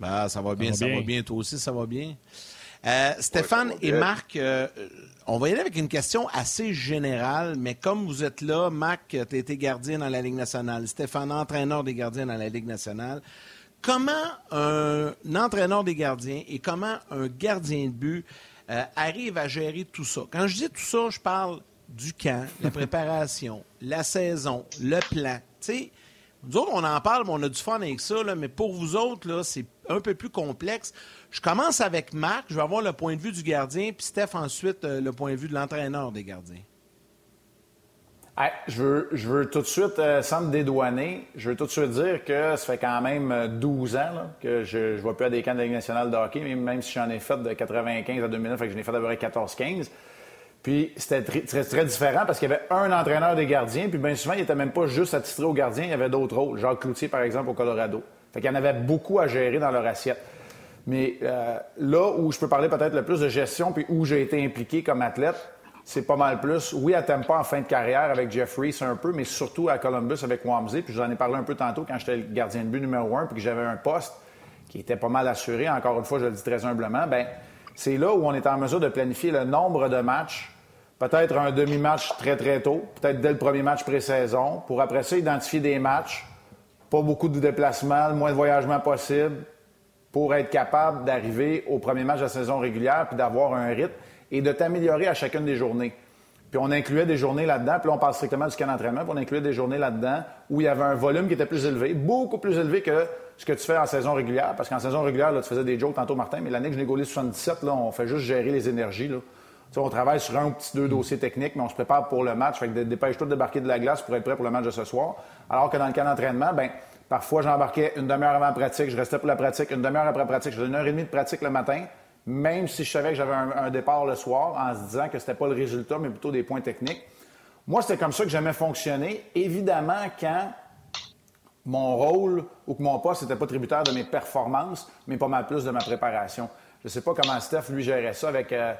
Ben, ça va bien, ça va bien. Toi aussi, ça va bien? Euh, Stéphane et Marc, euh, on va y aller avec une question assez générale, mais comme vous êtes là, Marc, tu as été gardien dans la Ligue nationale, Stéphane, entraîneur des gardiens dans la Ligue nationale. Comment un, entraîneur des gardiens et comment un gardien de but euh, arrive à gérer tout ça? Quand je dis tout ça, je parle du camp, la *laughs* préparation, la saison, le plan. Tu sais, nous autres, on en parle, mais on a du fun avec ça, mais pour vous autres, c'est un peu plus complexe. Je commence avec Marc, je vais avoir le point de vue du gardien, puis Steph ensuite euh, le point de vue de l'entraîneur des gardiens. je, veux, je veux tout de suite, euh, sans me dédouaner, je veux tout de suite dire que ça fait quand même 12 euh, ans que je ne vois plus à des camps de la Ligue nationale de hockey, même si j'en ai fait de 95 à 2009, fait que j'en ai fait d'abord 14-15. Puis c'était très, très, différent parce qu'il y avait un entraîneur des gardiens, puis bien souvent, il n'était même pas juste attitré aux gardiens, il y avait d'autres rôles. Jacques Cloutier, par exemple, au Colorado. Fait qu'il y en avait beaucoup à gérer dans leur assiette. Mais euh, là où je peux parler peut-être le plus de gestion, puis où j'ai été impliqué comme athlète, c'est pas mal plus. Oui, à Tampa en fin de carrière avec Jeffrey, c'est un peu, mais surtout à Columbus avec Wamsey. Puis j'en ai parlé un peu tantôt quand j'étais le gardien de but numéro un, puis que j'avais un poste qui était pas mal assuré. Encore une fois, je le dis très humblement. Ben, c'est là où on est en mesure de planifier le nombre de matchs peut-être un demi-match très, très tôt, peut-être dès le premier match pré-saison, pour après ça identifier des matchs, pas beaucoup de déplacements, le moins de voyagement possible, pour être capable d'arriver au premier match de la saison régulière, puis d'avoir un rythme et de t'améliorer à chacune des journées. Puis on incluait des journées là-dedans, puis là, on parle strictement du camp d'entraînement, puis on incluait des journées là-dedans où il y avait un volume qui était plus élevé, beaucoup plus élevé que ce que tu fais en saison régulière, parce qu'en saison régulière, là, tu faisais des jokes tantôt, Martin, mais l'année que je n'ai gaulé 77, là, on fait juste gérer les énergies. Là on travaille sur un ou petit deux dossiers techniques, mais on se prépare pour le match. Fait que dépêche-toi de débarquer de la glace pour être prêt pour le match de ce soir. Alors que dans le cas d'entraînement, ben parfois j'embarquais une demi-heure avant la pratique, je restais pour la pratique, une demi-heure après la pratique, je faisais une heure et demie de pratique le matin, même si je savais que j'avais un, départ le soir, en se disant que c'était pas le résultat, mais plutôt des points techniques. Moi, c'était comme ça que j'aimais fonctionner. Évidemment, quand mon rôle ou que mon poste n'était pas tributaire de mes performances, mais pas mal plus de ma préparation. Je ne sais pas comment Steph, lui, gérait ça avec... Euh,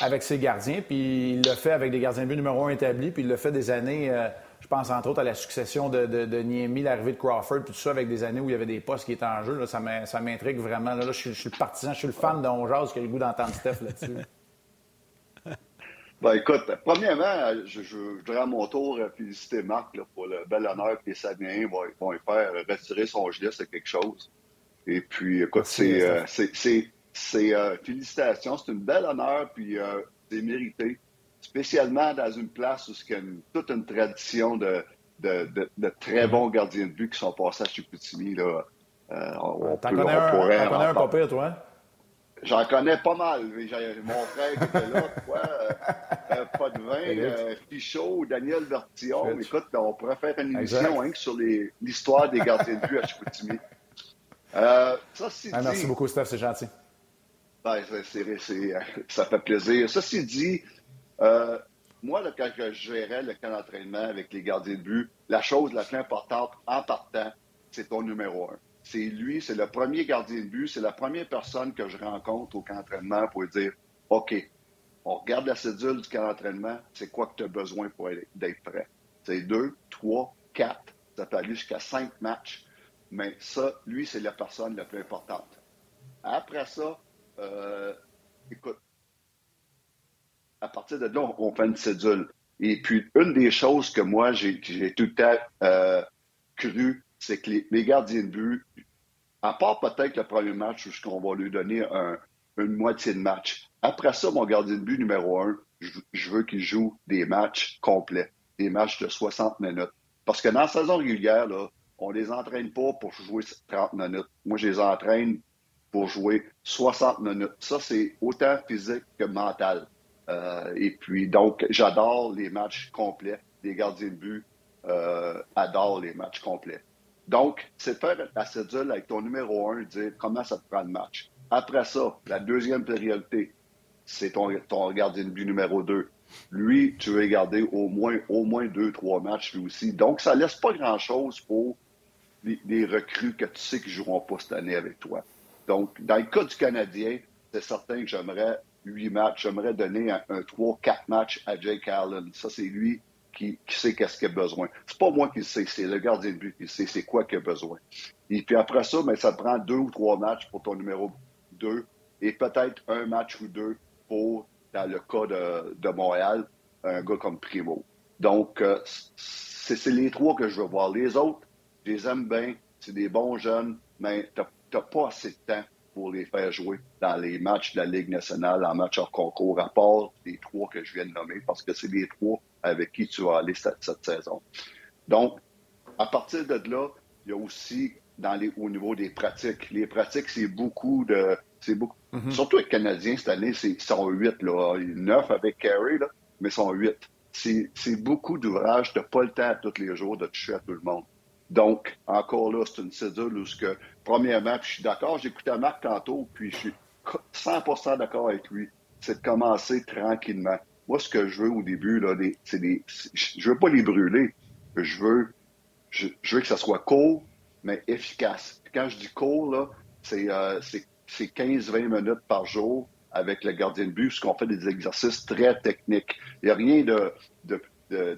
avec ses gardiens, puis il le fait avec des gardiens de but numéro un établis, puis il le fait des années, euh, je pense entre autres à la succession de, de, Niemi, l'arrivée de Crawford, puis tout ça avec des années où il y avait des postes qui étaient en jeu. Là, ça m'intrigue vraiment. Là, je, suis, le partisan, je suis le fan de Onjaz qui a le goût d'entendre Steph là-dessus. Ben, écoute, premièrement, je, je, voudrais à mon tour féliciter Marc pour le bel honneur que les Sabiens vont, vont faire retirer son gilet, c'est quelque chose. Et puis, écoute, c'est euh, c'est euh, félicitations, c'est une belle honneur, puis euh, c'est mérité, spécialement dans une place où il y a toute une tradition de, de, de, très bons gardiens de but qui sont passés à Chicoutimi. Là. Euh, on, T'en connais, un, pourrait connais un pas pire, toi? J'en connais pas mal. Mon frère était là, *laughs* quoi. Euh, pas de vin, Fichot, Daniel Bertillon. Écoute, on pourrait faire une émission hein, sur l'histoire des gardiens de but à Chicoutimi. ça, ah, merci beaucoup, Steph, c'est gentil. Ben, ça fait plaisir. Ceci dit, euh, moi, quand je gérais le camp d'entraînement avec les gardiens de but, la chose la plus importante en partant, c'est ton numéro un. C'est lui, c'est le premier gardien de but, c'est la première personne que je rencontre au camp d'entraînement pour dire OK, on regarde la cédule du camp d'entraînement, c'est quoi que tu as besoin pour être prêt? C'est deux, trois, quatre, ça peut aller jusqu'à cinq matchs, mais ça, lui, c'est la personne la plus importante. Après ça, euh, écoute, à partir de là, on, fait une cédule. Et puis, une des choses que moi, j'ai tout le temps euh, cru, c'est que les, gardiens de but, À part peut-être le premier match où on va lui donner une moitié de match. Après ça, mon gardien de but numéro un, je, veux qu'il joue des matchs complets, des matchs de 60 minutes. Parce que dans la saison régulière, là, on les entraîne pas pour jouer 30 minutes. Moi, je les entraîne pour jouer 60 minutes. Ça, c'est autant physique que mental. Euh, et puis, donc, j'adore les matchs complets. Les gardiens de but euh, adorent les matchs complets. Donc, c'est faire la cédule avec ton numéro un, dire comment ça te prend le match. Après ça, la deuxième priorité, c'est ton, ton gardien de but numéro deux. Lui, tu veux garder au moins, au moins deux, trois matchs lui aussi. Donc, ça laisse pas grand-chose pour les, recrues que tu sais qu'ils joueront pas cette année avec toi. Donc, dans le cas du Canadien, c'est certain que j'aimerais huit matchs. J'aimerais donner un, trois, quatre matchs à Jake Allen. Ça, c'est lui qui, sait qu'est-ce qu'il a besoin. C'est pas moi qui le sais, c'est le gardien de but qui sait c'est quoi qu'il a besoin. Et puis après ça, ben, ça prend deux ou trois matchs pour ton numéro deux et peut-être un match ou deux pour, dans le cas de, Montréal, un gars comme Primo. Donc, euh, c'est les trois que je veux voir. Les autres, je les aime bien, c'est des bons jeunes, mais tu n'as pas assez de temps pour les faire jouer dans les matchs de la Ligue nationale, en match hors concours, à part les trois que je viens de nommer, parce que c'est les trois avec qui tu vas aller cette, saison. Donc, à partir de là, il y a aussi dans les, au niveau des pratiques. Les pratiques, c'est beaucoup de. C'est beaucoup. Mm-hmm. Surtout avec les Canadiens cette année, ils sont huit, là. Neuf avec Carey, là, mais ils sont huit. C'est beaucoup d'ouvrages. Tu n'as pas le temps tous les jours de toucher à tout le monde. Donc, encore là, c'est une cédule où, que, premièrement, puis je suis d'accord, j'écoutais Marc tantôt, puis je suis 100% d'accord avec lui, c'est de commencer tranquillement. Moi, ce que je veux au début, là, c'est des, je veux pas les brûler. Je veux, je, veux que ça soit court, mais efficace. quand je dis court, là, c'est, euh, 15-20 minutes par jour avec le gardien de but, parce qu'on fait des exercices très techniques. Il n'y a rien de,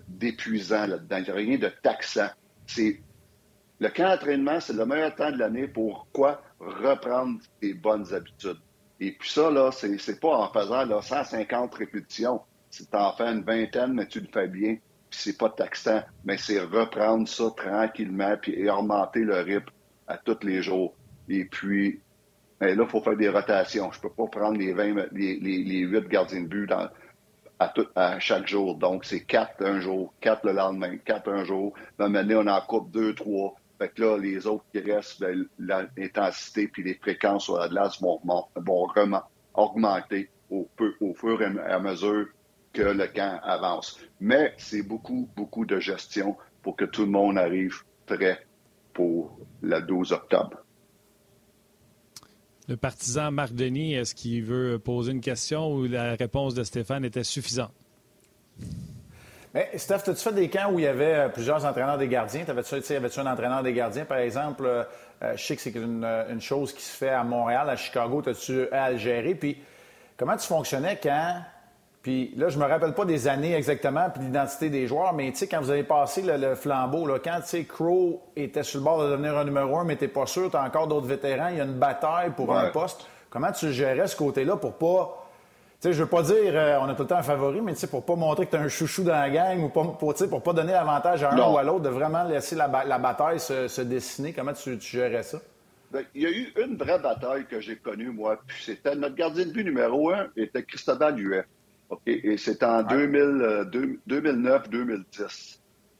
d'épuisant là-dedans. Il n'y a rien de taxant. C'est le camp d'entraînement, c'est le meilleur temps de l'année pour quoi? Reprendre tes bonnes habitudes. Et puis ça, là, c'est pas en faisant là, 150 répétitions. C'est en faire une vingtaine, mais tu le fais bien, puis c'est pas taxant. Mais c'est reprendre ça tranquillement, puis augmenter le rythme à tous les jours. Et puis, ben là, il faut faire des rotations. Je peux pas prendre les 20, les, les, 8 gardiens de but à, à, chaque jour. Donc, c'est 4 un jour, 4 le lendemain, 4 un jour. Maintenant, on en coupe 2, 3. Fait que là, les autres qui restent, ben, l'intensité puis les fréquences sur la glace vont, vont augmenter au fur et à mesure que le camp avance. Mais c'est beaucoup, beaucoup de gestion pour que tout le monde arrive prêt pour le 12 octobre. Le partisan Marc Denis, est-ce qu'il veut poser une question ou la réponse de Stéphane était suffisante? Mais Steph, as-tu fait des camps où il y avait euh, plusieurs entraîneurs des gardiens? T'avais-tu, avais-tu un entraîneur des gardiens, par exemple? Euh, euh, je sais que c'est une, chose qui se fait à Montréal, à Chicago. T'as-tu à gérer? Puis comment tu fonctionnais quand... Puis là, je me rappelle pas des années exactement, puis l'identité des joueurs, mais tu sais, quand vous avez passé le, flambeau, là, quand tu sais, Crow était sur le bord de devenir un numéro un, mais t'es pas sûr, tu as encore d'autres vétérans, il y a une bataille pour un poste. Comment tu gérais ce côté-là pour pas sais, je veux pas dire euh, on a tout le temps un favori, mais pour pas montrer que tu as un chouchou dans la gang ou pas, pour, pour pas donner l'avantage à un ou à l'autre, de vraiment laisser la, bataille se, dessiner. Comment tu, gérais ça? Ben, il y a eu une vraie bataille que j'ai connue, moi. Puis c'était notre gardien de but numéro un, était Cristobal Huet. OK? Et c'était en 2009-2010. Euh,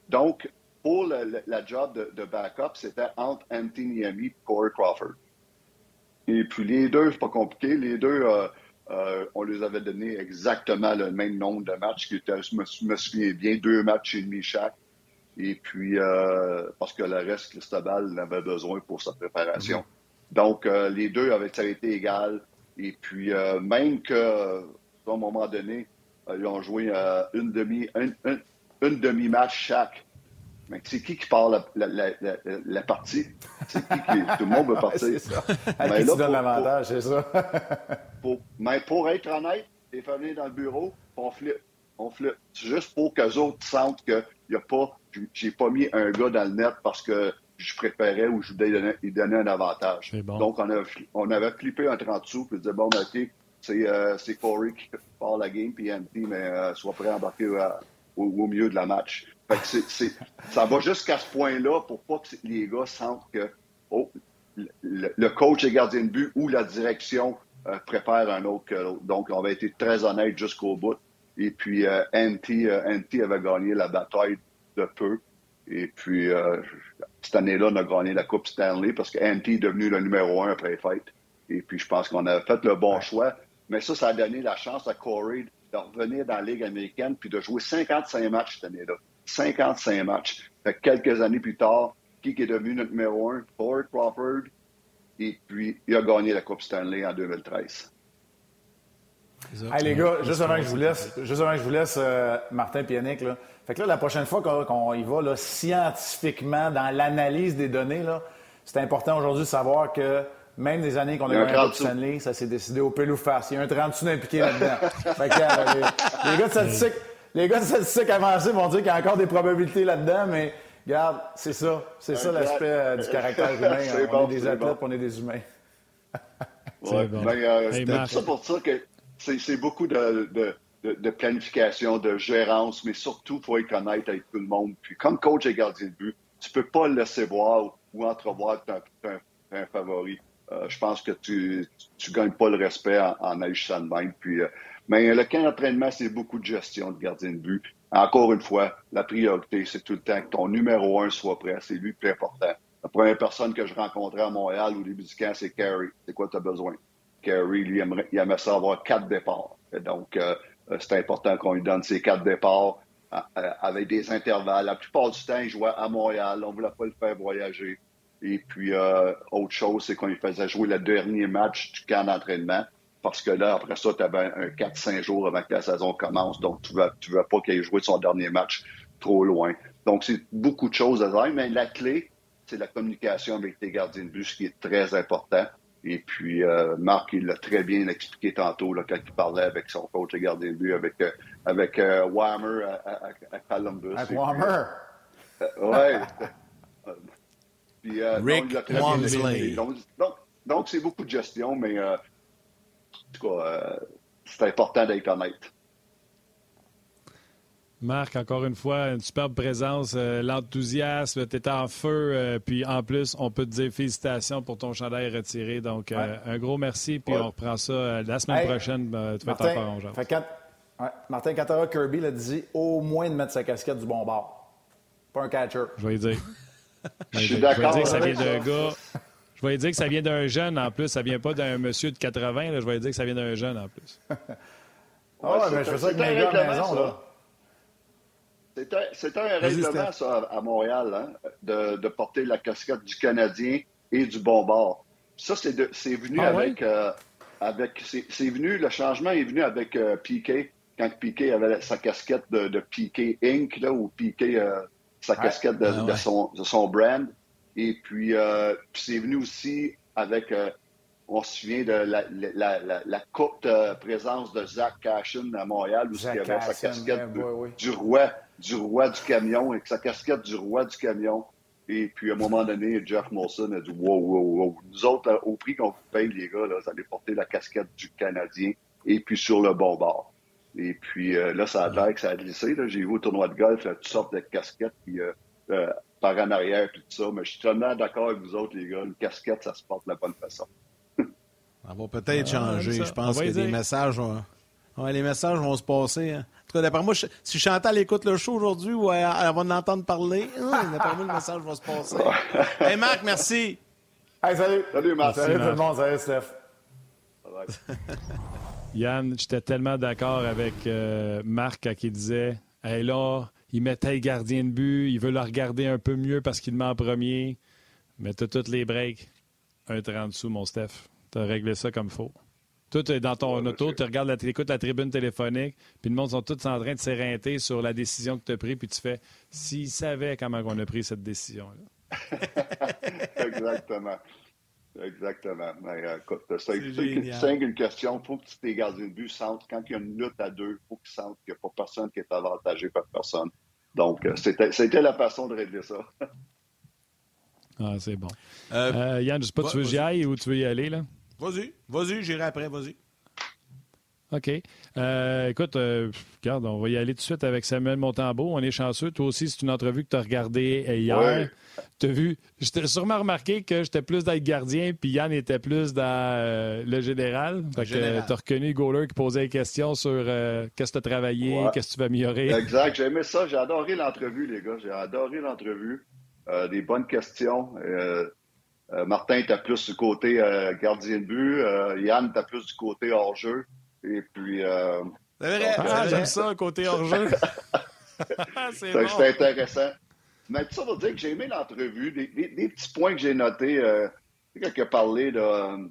Donc, pour le, la job de, backup, c'était entre Anthony et Corey Crawford. Et puis les deux, c'est pas compliqué, les deux, euh, euh, on les avait donné exactement le même nombre de matchs, qui je me, souviens bien, deux matchs et demi chaque. Et puis, euh, parce que le reste, Cristobal avait besoin pour sa préparation. Mm-hmm. Donc, les deux avaient, été égal. Et puis, même que, à un moment donné, ils ont joué une demi, une demi-match chaque. Mais c'est qui qui part la, partie? C'est qui qui. Tout le monde veut *laughs* partir. c'est ça. À qui tu donnes l'avantage, c'est ça. *laughs* mais pour être honnête, t'es venu dans le bureau, on flippe. On flippe. Juste pour qu'eux autres sentent que y a pas. J'ai pas mis un gars dans le net parce que je préparais ou je voulais lui donner, un avantage. Donc, on, a, on avait flippé un 30 sous puis disait bon, ben, OK, euh, c'est Corey qui part la game, puis Anthony, mais euh, soit prêt à embarquer euh, au, au, milieu de la match ça va jusqu'à ce point-là pour pas que les gars sentent que oh, le, coach et gardien de but ou la direction euh, préfère un autre que l'autre. Donc, on va être très honnête jusqu'au bout. Et puis, euh, Antti, avait gagné la bataille de peu. Et puis, cette année-là, on a gagné la Coupe Stanley parce que est devenu le numéro un après les Et puis, je pense qu'on a fait le bon choix. Mais ça, ça a donné la chance à Corey de revenir dans la Ligue américaine puis de jouer 55 matchs cette année-là. 55 matchs. Fait quelques années plus tard, qui est devenu notre numéro un? Ford Crawford. Et puis, il a gagné la Coupe Stanley en 2013. Hey, les gars, juste avant que je vous laisse, juste avant que je vous laisse euh, Martin Pianic, là. Fait que là, la prochaine fois qu'on y va là, scientifiquement dans l'analyse des données, là, c'est important aujourd'hui de savoir que même des années qu'on a gagné la Stanley, ça s'est décidé au pile ou face. Il y a un 30 sous impliqué là-dedans. *laughs* fait que, euh, les, gars de statistiques, les gars de statistiques avancées vont dire qu'il y a encore des probabilités là-dedans, mais regarde, c'est ça. C'est ça l'aspect euh, du caractère *laughs* humain. on est des athlètes, on est des humains. *laughs* ouais, bon. ben, euh, c'est ça pour ça que c'est beaucoup de, de, de, planification, de gérance, mais surtout, il faut être honnête avec tout le monde. Puis comme coach et gardien de but, tu peux pas le laisser voir ou entrevoir un, un, favori. Euh, je pense que tu ne gagnes pas le respect en, en agissant de même. Puis, euh, mais le camp d'entraînement, c'est beaucoup de gestion de gardien de but. Encore une fois, la priorité, c'est tout le temps que ton numéro un soit prêt. C'est lui le plus important. La première personne que je rencontrais à Montréal au début du camp, c'est Carey. C'est quoi tu as besoin? Carey, il aimerait ça avoir quatre départs. donc, euh, c'est important qu'on lui donne ces quatre départs avec des intervalles. La plupart du temps, il jouait à Montréal. On ne voulait pas le faire voyager. Et puis, euh, autre chose, c'est qu'on lui faisait jouer le dernier match du camp d'entraînement. Parce que là, après ça, tu avais un 4-5 jours avant que la saison commence. Donc, tu ne veux, tu veux pas qu'il ait joué son dernier match trop loin. Donc, c'est beaucoup de choses à dire. Mais la clé, c'est la communication avec tes gardiens de but, ce qui est très important. Et puis, euh, Marc, il l'a très bien expliqué tantôt là, quand il parlait avec son coach de gardien de but, avec, euh, avec euh, Whammer à, à, Columbus. Avec Whammer? oui. *laughs* Puis, euh, Rick donc, c'est beaucoup de gestion, mais euh, en tout cas, euh, c'est important d'être honnête. Marc, encore une fois, une superbe présence, l'enthousiasme, tu es en feu, puis en plus, on peut te dire félicitations pour ton chandail retiré. Donc, un gros merci, puis on reprend ça la semaine prochaine. tu vas être encore en quand, ouais, Martin Catara Kirby l'a dit au moins de mettre sa casquette du bon bord. Pas un catcher. Je vais dire. *laughs* Je suis d'accord. Je vais dire que ça vient d'un gars. Je vais dire que ça vient d'un jeune en plus. Ça vient pas d'un monsieur de 80. Là. Je vais dire que ça vient d'un jeune en plus. *laughs* ah ouais, mais je fais ça avec mes gars à la maison. Là. C'était un règlement, ça, à Montréal, hein, de, de, porter la casquette du Canadien et du bon bord. Ça, c'est venu ah, avec. Euh, avec c'est venu, le changement est venu avec euh, Piquet, quand Piquet avait sa casquette de, de Piquet Inc., là, ou Piquet. Euh, sa casquette de, ah son, de, son, brand. Et puis, euh, c'est venu aussi avec, euh, on se souvient de la, la, la, la courte euh, présence de Zach Cashin à Montréal, où il avait sa casquette du roi, du roi du camion, avec sa casquette du roi du camion. Et puis, à un moment donné, Jeff Molson a dit Wow, wow, wow. Nous autres, au prix qu'on paye, les gars, là, vous allez porter la casquette du Canadien et puis sur le bon bord. Et puis euh, là, ça a l'air que ça a glissé. J'ai vu au tournoi de golf toutes sortes de casquettes puis, euh, euh, par en arrière tout ça. Mais je suis totalement d'accord avec vous autres, les gars. Une casquette, ça se porte de la bonne façon. *laughs* ça va peut-être changer. je pense que les messages vont... les messages vont se passer. Hein. En tout cas, d'après moi, si Chantal écoute le show aujourd'hui ou elle, va en entendre parler, hein, d'après moi, le message va se passer. hey Marc, merci. Hey, salut. Salut, Marc. Salut, tout le monde. Salut, Steph. Yann, j'étais tellement d'accord avec euh, Marc quand il disait Hey là, il mettait le gardien de but, il veut le regarder un peu mieux parce qu'il met en premier. Mais tu as toutes les breaks. Un 30 sous, mon Steph. Tu as réglé ça comme faut. Tout est dans ton auto, tu regardes la, écoutes la tribune téléphonique, puis le monde sont tous en train de s'éreinter sur la décision que tu as prise, puis tu fais s'ils savaient comment on a pris cette décision-là. *laughs* Exactement. Exactement. Mais euh, écoute, c'est une question. Il faut que tes gardiens de but sentent, quand il y a une lutte à deux, il faut qu'ils sentent qu'il n'y a pas personne qui est avantagé par personne. Donc, euh, c'était la façon de régler ça. *laughs* ah, c'est bon. Euh, Yann, je ne sais pas, tu veux que j'y aille ou tu veux y aller, là? Vas-y, vas-y, j'irai après, vas-y. OK. Euh, écoute, euh, regarde, on va y aller tout de suite avec Samuel Montambeau. On est chanceux. Toi aussi, c'est une entrevue que tu as regardée hier. Tu as vu, j'étais sûrement remarqué que j'étais plus dans le gardien, puis Yann était plus dans le général. Fait tu as reconnu Goaler qui posait des questions sur qu'est-ce que tu as travaillé, qu'est-ce que tu vas améliorer. Exact, j'ai aimé ça. J'ai adoré l'entrevue, les gars. J'ai adoré l'entrevue. des bonnes questions. Euh, Martin était plus du côté euh, gardien de but. Euh, Yann était plus du côté hors-jeu. Et puis. c'est vrai, ah, j'aime ça, côté hors-jeu. *laughs* *laughs* c'est bon. intéressant. Mais tout ça veut dire que j'ai aimé l'entrevue. Des, petits points que j'ai notés. quand il a parlé de.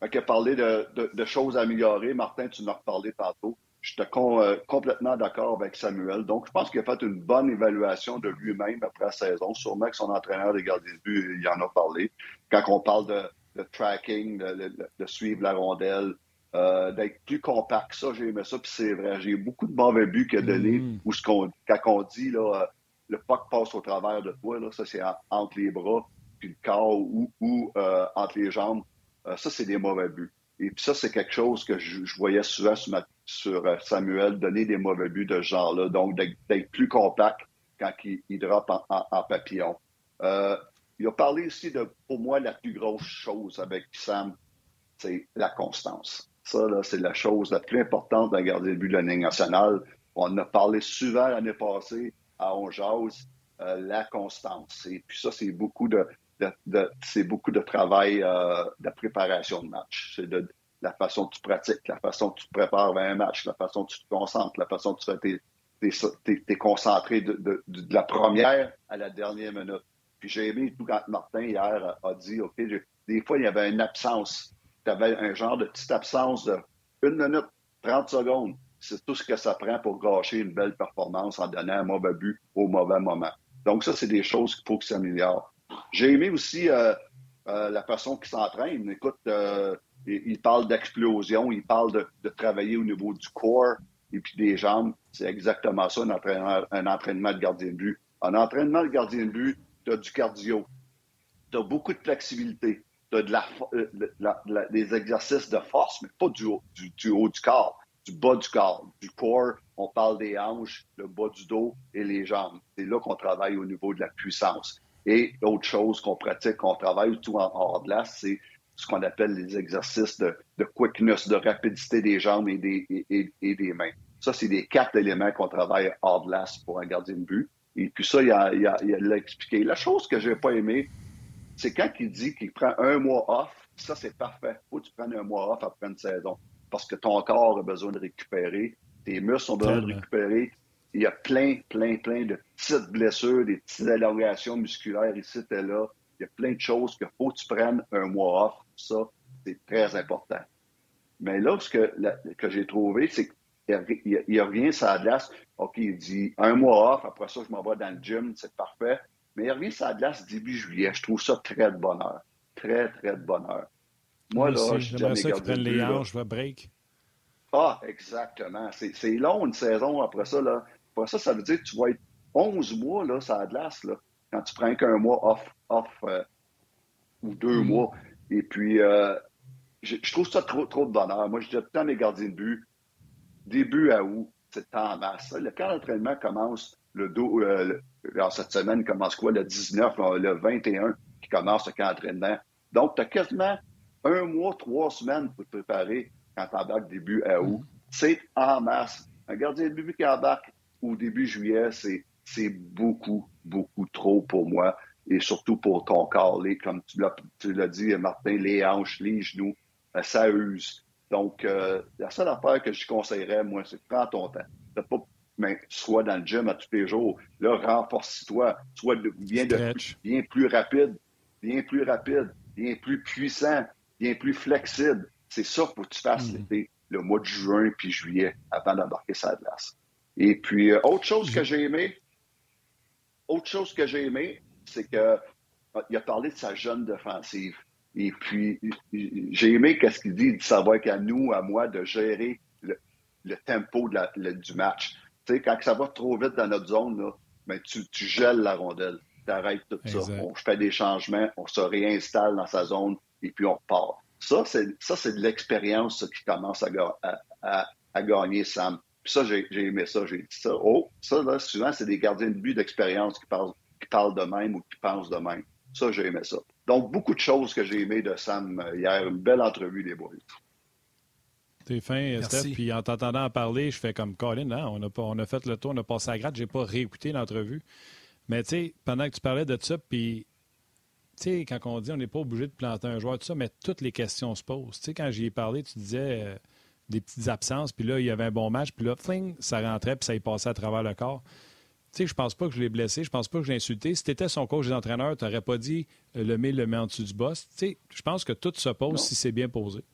Quand parlé de, de, choses à améliorer, Martin, tu en as reparlé tantôt. J'étais euh, complètement d'accord avec Samuel. Donc, je pense qu'il a fait une bonne évaluation de lui-même après la saison. Sûrement que son entraîneur de gardien de but, il en a parlé. Quand on parle de, tracking, de, suivre la rondelle, euh, d'être plus compact. Ça, j'ai aimé ça, puis c'est vrai. J'ai beaucoup de mauvais buts qu'il a donné, mm. où ce qu'on, quand on dit, là, euh, le puck passe au travers de toi, là, ça, c'est entre les bras, puis le corps ou, ou entre les jambes. ça, c'est des mauvais buts. Et puis ça, c'est quelque chose que je, voyais souvent sur, sur, euh, Samuel, donner des mauvais buts de ce genre-là. Donc, d'être plus compact quand il, il drop en, papillon. Euh, il a parlé aussi de, pour moi, la plus grosse chose avec Sam, c'est la constance. Ça, c'est la chose la plus importante d'un gardien de but de la Ligue nationale. On a parlé souvent l'année passée à Onjaz, euh, la constance. Et puis ça, c'est beaucoup de, c'est beaucoup de travail euh, de préparation de match. C'est de, la façon que tu pratiques, la façon que tu te prépares vers un match, la façon que tu te concentres, la façon que tu es, concentré de, la première à la dernière minute. Puis j'ai aimé tout quand Martin hier a dit, OK, des fois, il y avait une absence. Tu avais un genre de petite absence de une minute, 30 secondes. C'est tout ce que ça prend pour gâcher une belle performance en donnant un mauvais but au mauvais moment. Donc ça, c'est des choses qu'il faut que ça améliore. J'ai aimé aussi euh, euh, la façon qu'il s'entraîne. Écoute, euh, il, parle d'explosion, il parle de, travailler au niveau du corps et puis des jambes. C'est exactement ça, un entraînement, de gardien de but. Un entraînement de gardien de but, tu as du cardio, tu as beaucoup de flexibilité, de des exercices de force, mais pas du haut du, corps, du bas du corps. Du corps, on parle des hanches, le bas du dos et les jambes. C'est là qu'on travaille au niveau de la puissance. Et autre chose qu'on pratique, qu'on travaille tout en hors glace, c'est ce qu'on appelle les exercices de, quickness, de rapidité des jambes et des, et, des mains. Ça, c'est les quatre éléments qu'on travaille hors glace pour un gardien de but. Et puis ça, il a, expliqué. La chose que j'ai pas aimé, c'est quand il dit qu'il prend un mois off, ça, c'est parfait. Faut que tu prennes un mois off après une saison. Parce que ton corps a besoin de récupérer, tes muscles ont besoin de récupérer, il y a plein, plein, plein de petites blessures, des petites allongations musculaires ici et là. Il y a plein de choses qu'il faut que tu prennes un mois off. Ça, c'est très important. Mais là, ce que, que j'ai trouvé, c'est qu'il n'y a, rien sur la glace. OK, il dit un mois off, après ça, je m'en vais dans le gym, c'est parfait. Mais il revient sur la glace début juillet. Je trouve ça très de bonheur. Très, très de bonheur. Moi, là, j'aimerais ça qu'ils prennent les hanches, break. Ah, exactement. C'est long, une saison après ça. Là. Pour ça, ça veut dire que tu vas être 11 mois, là, ça glace, là, quand tu prends qu'un mois off, off euh, ou deux mm-hmm. mois. Et puis, euh, je, trouve ça trop, trop de bonheur. Moi, je dis tout le temps mes gardiens de but, début à août, c'est en masse. Le camp d'entraînement commence le, dos, euh, cette semaine, commence quoi? Le 19, le 21 qui commence le camp d'entraînement. Donc, tu as quasiment un mois, trois semaines pour te préparer quand tu embarques début à août. Mm-hmm. C'est en masse. Un gardien de but qui embarque au début juillet, c'est beaucoup, beaucoup trop pour moi et surtout pour ton corps. Les, comme tu l'as dit, Martin, les hanches, les genoux, euh, ça use. Donc, euh, la seule affaire que je conseillerais, moi, c'est prends ton temps. Pas, mais, sois dans le gym à tous les jours. Là, renforce-toi. Sois bien, de, bien plus rapide, bien plus rapide, bien plus puissant, bien plus flexible. C'est ça pour que tu fasses mm. l'été, le mois de juin puis juillet, avant d'embarquer sa glace. Et puis, euh, autre chose que j'ai aimé, autre chose que j'ai aimé, c'est que euh, il a parlé de sa jeune défensive. Et puis, j'ai aimé qu'est-ce qu'il dit, de savoir qu'à nous, à moi, de gérer le, tempo du match. Tu sais, quand ça va trop vite dans notre zone, là, ben, tu, tu gèles la rondelle. Tu arrêtes tout ça. On fait des changements, on se réinstalle dans sa zone et puis on repart. Ça, c'est de l'expérience qui commence à, à, à, gagner, Sam. Puis ça, j'ai aimé ça, j'ai dit ça. Oh, ça, là, souvent, c'est des gardiens de but d'expérience qui parlent, qui parlent de même ou qui pensent de même. Ça, j'ai aimé ça. Donc, beaucoup de choses que j'ai aimé de Sam euh, hier. Une belle entrevue des boys. T'es fin, Steph. Puis en t'entendant parler, je fais comme Colin, hein, on, a pas, on a fait le tour, on a passé à gratte. J'ai pas réécouté l'entrevue. Mais tu sais, pendant que tu parlais de ça, puis tu sais, quand on dit on n'est pas obligé de planter un joueur, tout ça, mais toutes les questions se posent. Tu sais, quand j'y ai parlé, tu disais euh, des petites absences, puis là, il y avait un bon match, puis là, fling, ça rentrait, puis ça y passait à travers le corps. Tu sais, je pense pas que je l'ai blessé, je pense pas que je l'ai insulté. Si tu étais son coach d'entraîneur, tu n'aurais pas dit euh, le met, le met en dessous du boss. Tu sais, je pense que tout se pose si c'est bien posé.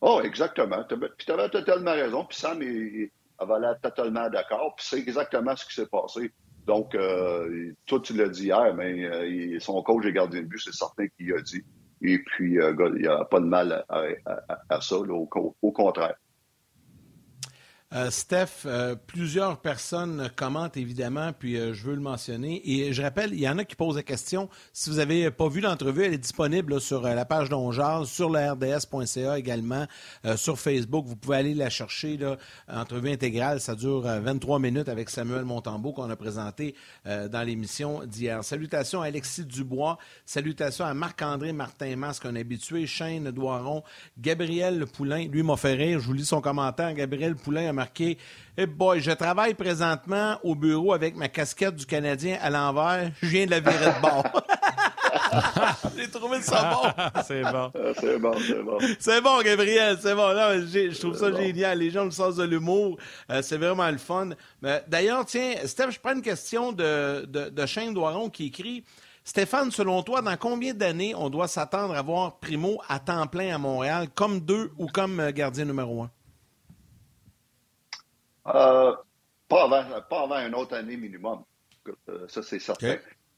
Oh, exactement. Puis tu avais totalement raison. Puis Sam il, avait l'air totalement d'accord. Puis c'est exactement ce qui s'est passé. Donc, euh, toi, tu l'as dit hier, mais euh, son coach et gardien de but, c'est certain qu'il a dit. Et puis, euh, il n'y a pas de mal à, ça, au, contraire. Euh, Steph, euh, plusieurs personnes commentent évidemment, puis euh, je veux le mentionner. Et je rappelle, il y en a qui posent la question. Si vous n'avez pas vu l'entrevue, elle est disponible sur la page d'Ongeal, sur le RDS.ca également, sur Facebook. Vous pouvez aller la chercher. Là, entrevue intégrale, ça dure 23 minutes avec Samuel Montambeau qu'on a présenté dans l'émission d'hier. Salutations à Alexis Dubois. Salutations à Marc-André Martin-Masque, un habitué, Shane Doiron, Gabriel Poulain. Lui m'a fait rire. Je vous lis son commentaire. Gabriel Poulain marqué hey boy, je travaille présentement au bureau avec ma casquette du Canadien à l'envers. Je viens de la virer de bord. *laughs* J'ai trouvé ça bon. *laughs* c'est bon. Ah, c'est bon, c'est bon. C'est bon, Gabriel, c'est bon. je trouve ça génial. Les gens ont le sens de l'humour. Euh, c'est vraiment le fun. D'ailleurs, tiens, Steph, je prends une question de, de, de Shane Doiron qui écrit Stéphane, selon toi, dans combien d'années on doit s'attendre à voir Primo à temps plein à Montréal, comme deux ou comme euh, gardien numéro un? Euh, pas, avant, pas avant une autre année minimum. Euh, ça, c'est certain.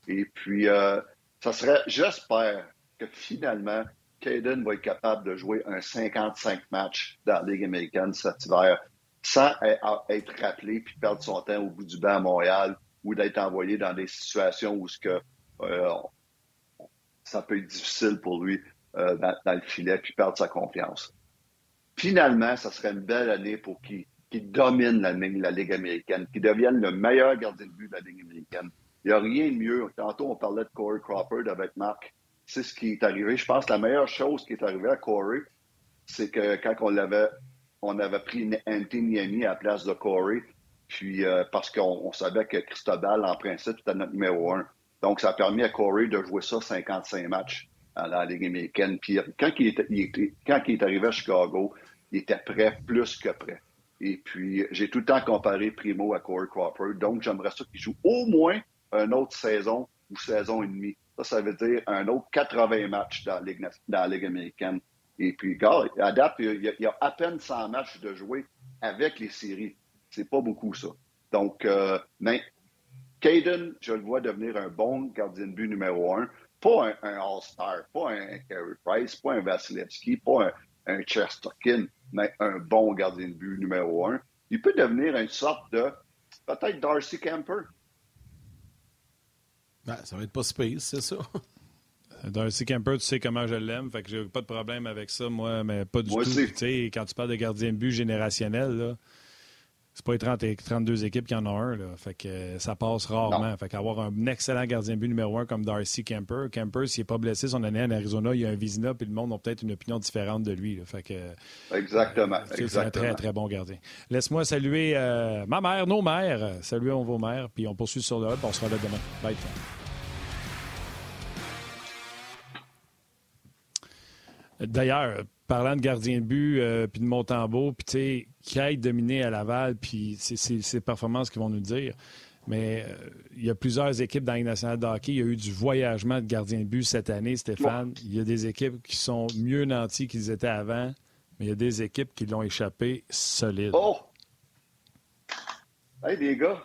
Et puis, euh, ça serait, j'espère que finalement, Caden va être capable de jouer un 55 matchs dans la Ligue américaine cet hiver sans être rappelé puis perdre son temps au bout du banc à Montréal ou d'être envoyé dans des situations où ce que, ça peut être difficile pour lui dans, dans, le filet puis perdre sa confiance. Finalement, ça serait une belle année pour qui qui domine la, Ligue américaine, qui devienne le meilleur gardien de but de la Ligue américaine. Il n'y a rien de mieux. Tantôt, on parlait de Corey Crawford avec Marc. C'est ce qui est arrivé. Je pense que la meilleure chose qui est arrivée à Corey, c'est que quand on l'avait, on avait pris Anthony Niemi à la place de Corey, puis euh, parce qu'on savait que Cristobal, en principe, était notre numéro un. Donc, ça a permis à Corey de jouer ça 55 matchs dans la Ligue américaine. Puis quand il, quand il est arrivé à Chicago, il était prêt, plus que prêt. Et puis, j'ai tout le temps comparé Primo à Corey Crawford. Donc, j'aimerais ça qu'il joue au moins une autre saison ou saison et demie. Ça, ça veut dire un autre 80 matchs dans la Ligue, américaine. Et puis, gars, à date, il y, a, à peine 100 matchs de jouer avec les séries. C'est pas beaucoup, ça. Donc, euh, mais Caden, je le vois devenir un bon gardien de but numéro un. Pas un, All-Star, pas un Carey Price, pas un Vasilevski, pas un, un Chesterkin, mais un bon gardien de but numéro un. Il peut devenir une sorte de peut-être Darcy Camper. Ben, ça va être pas space, c'est ça. Darcy Camper, tu sais comment je l'aime, fait que j'ai pas de problème avec ça, moi, mais pas du tout. Tu sais, quand tu parles de gardien de but générationnel, là, c'est pas les 30 et 32 équipes qui en ont un. Là. Fait que euh, ça passe rarement. Non. Fait qu'avoir un excellent gardien de but numéro un comme Darcy Kemper. Kemper, s'il n'est pas blessé son année en Arizona, il y a un Vizina, puis le monde a peut-être une opinion différente de lui. Fait que, exactement. C'est un très, très bon gardien. Laisse-moi saluer euh, ma mère, nos mères. Saluons vos mères, puis on poursuit sur le hub. On se revoit demain. Bye. D'ailleurs, parlant de gardien de but, euh, puis de Montembeau, puis tu sais, qui aille dominer à Laval, puis c'est ces performances qui vont nous dire. Mais euh, il y a plusieurs équipes dans la nationale de hockey. Il y a eu du voyagement de gardien de but cette année, Stéphane. Il y a des équipes qui sont mieux nantis qu'ils étaient avant, mais il y a des équipes qui l'ont échappé solide. Oh! Hey, les gars,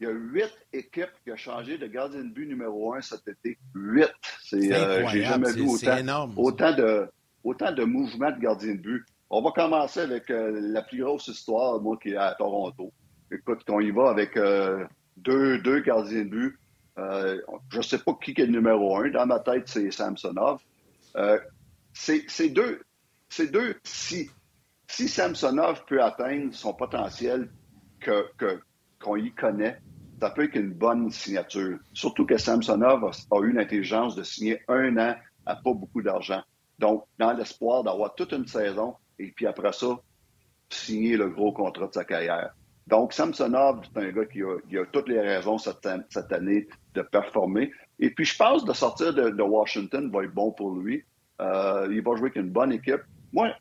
il y a huit équipes qui ont changé de gardien de but numéro un cet été. Huit! C'est, euh, j'ai jamais vu autant, autant, de, autant de mouvements de gardien de but. On va commencer avec euh, la plus grosse histoire, moi, qui est à Toronto. Écoute, on y va avec euh, deux, deux gardiens de but. Euh, je ne sais pas qui est le numéro un. Dans ma tête, c'est Samsonov. c'est deux, c'est deux si. Samsonov peut atteindre son potentiel que, qu'on y connaît, ça peut être une bonne signature. Surtout que Samsonov a, eu l'intelligence de signer un an à pas beaucoup d'argent. Donc, dans l'espoir d'avoir toute une saison et puis après ça, signer le gros contrat de sa carrière. Donc, Samsonov, c'est un gars qui a, toutes les raisons cette, année de performer. Et puis, je pense de sortir de, Washington va être bon pour lui. Euh, il va jouer avec une bonne équipe. Moi,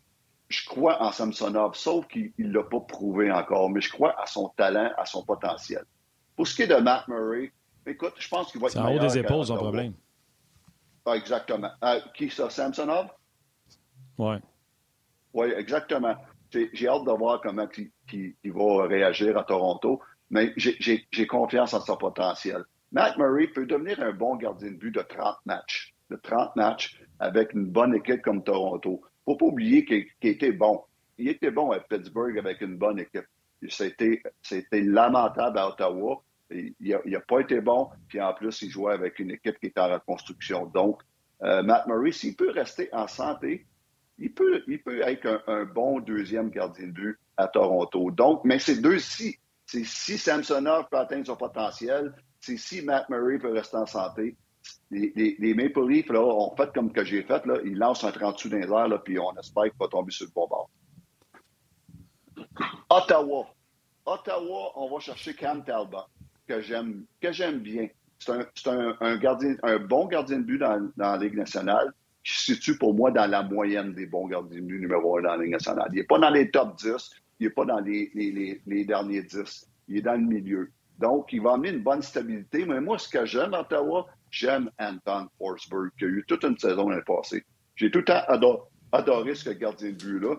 je crois en Samsonov, sauf qu'il ne l'a pas prouvé encore, mais je crois à son talent, à son potentiel. Pour ce qui est de Matt Murray, écoute, je pense qu'il va être C'est en haut des épaules, son problème. Ah, exactement. Euh, qui ça, Samsonov? Oui. Oui, exactement. J'ai hâte de voir comment il, va réagir à Toronto, mais j'ai confiance en son potentiel. Matt Murray peut devenir un bon gardien de but de 30 matchs. De 30 matchs avec une bonne équipe comme Toronto. Il ne faut pas oublier qu'il était bon. Il était bon à Pittsburgh avec une bonne équipe. C'était lamentable à Ottawa. Il n'a pas été bon. Puis en plus, il jouait avec une équipe qui est en reconstruction. Donc, euh, Matt Murray, s'il peut rester en santé, il peut, être un, bon deuxième gardien de but à Toronto. Donc, mais c'est deux si. C'est si Samsonov peut atteindre son potentiel, c'est si Matt Murray peut rester en santé. Les, Maple Leafs là, ont fait comme que j'ai fait, là, ils lancent un 30 sous dans les puis on espère qu'il va tomber sur le bon bord. Ottawa. Ottawa, on va chercher Cam Talbot, que j'aime, que j'aime bien. C'est un, un, gardien, un bon gardien de but dans, dans la Ligue nationale qui se situe pour moi dans la moyenne des bons gardiens de but numéro un dans la Ligue nationale. Il n'est pas dans les top 10, il n'est pas dans les, les, les, derniers 10. Il est dans le milieu. Donc, il va amener une bonne stabilité. Mais moi, ce que j'aime à Ottawa, j'aime Anton Forsberg, qui a eu toute une saison l'année passée. J'ai tout le temps adoré, ce gardien de but-là.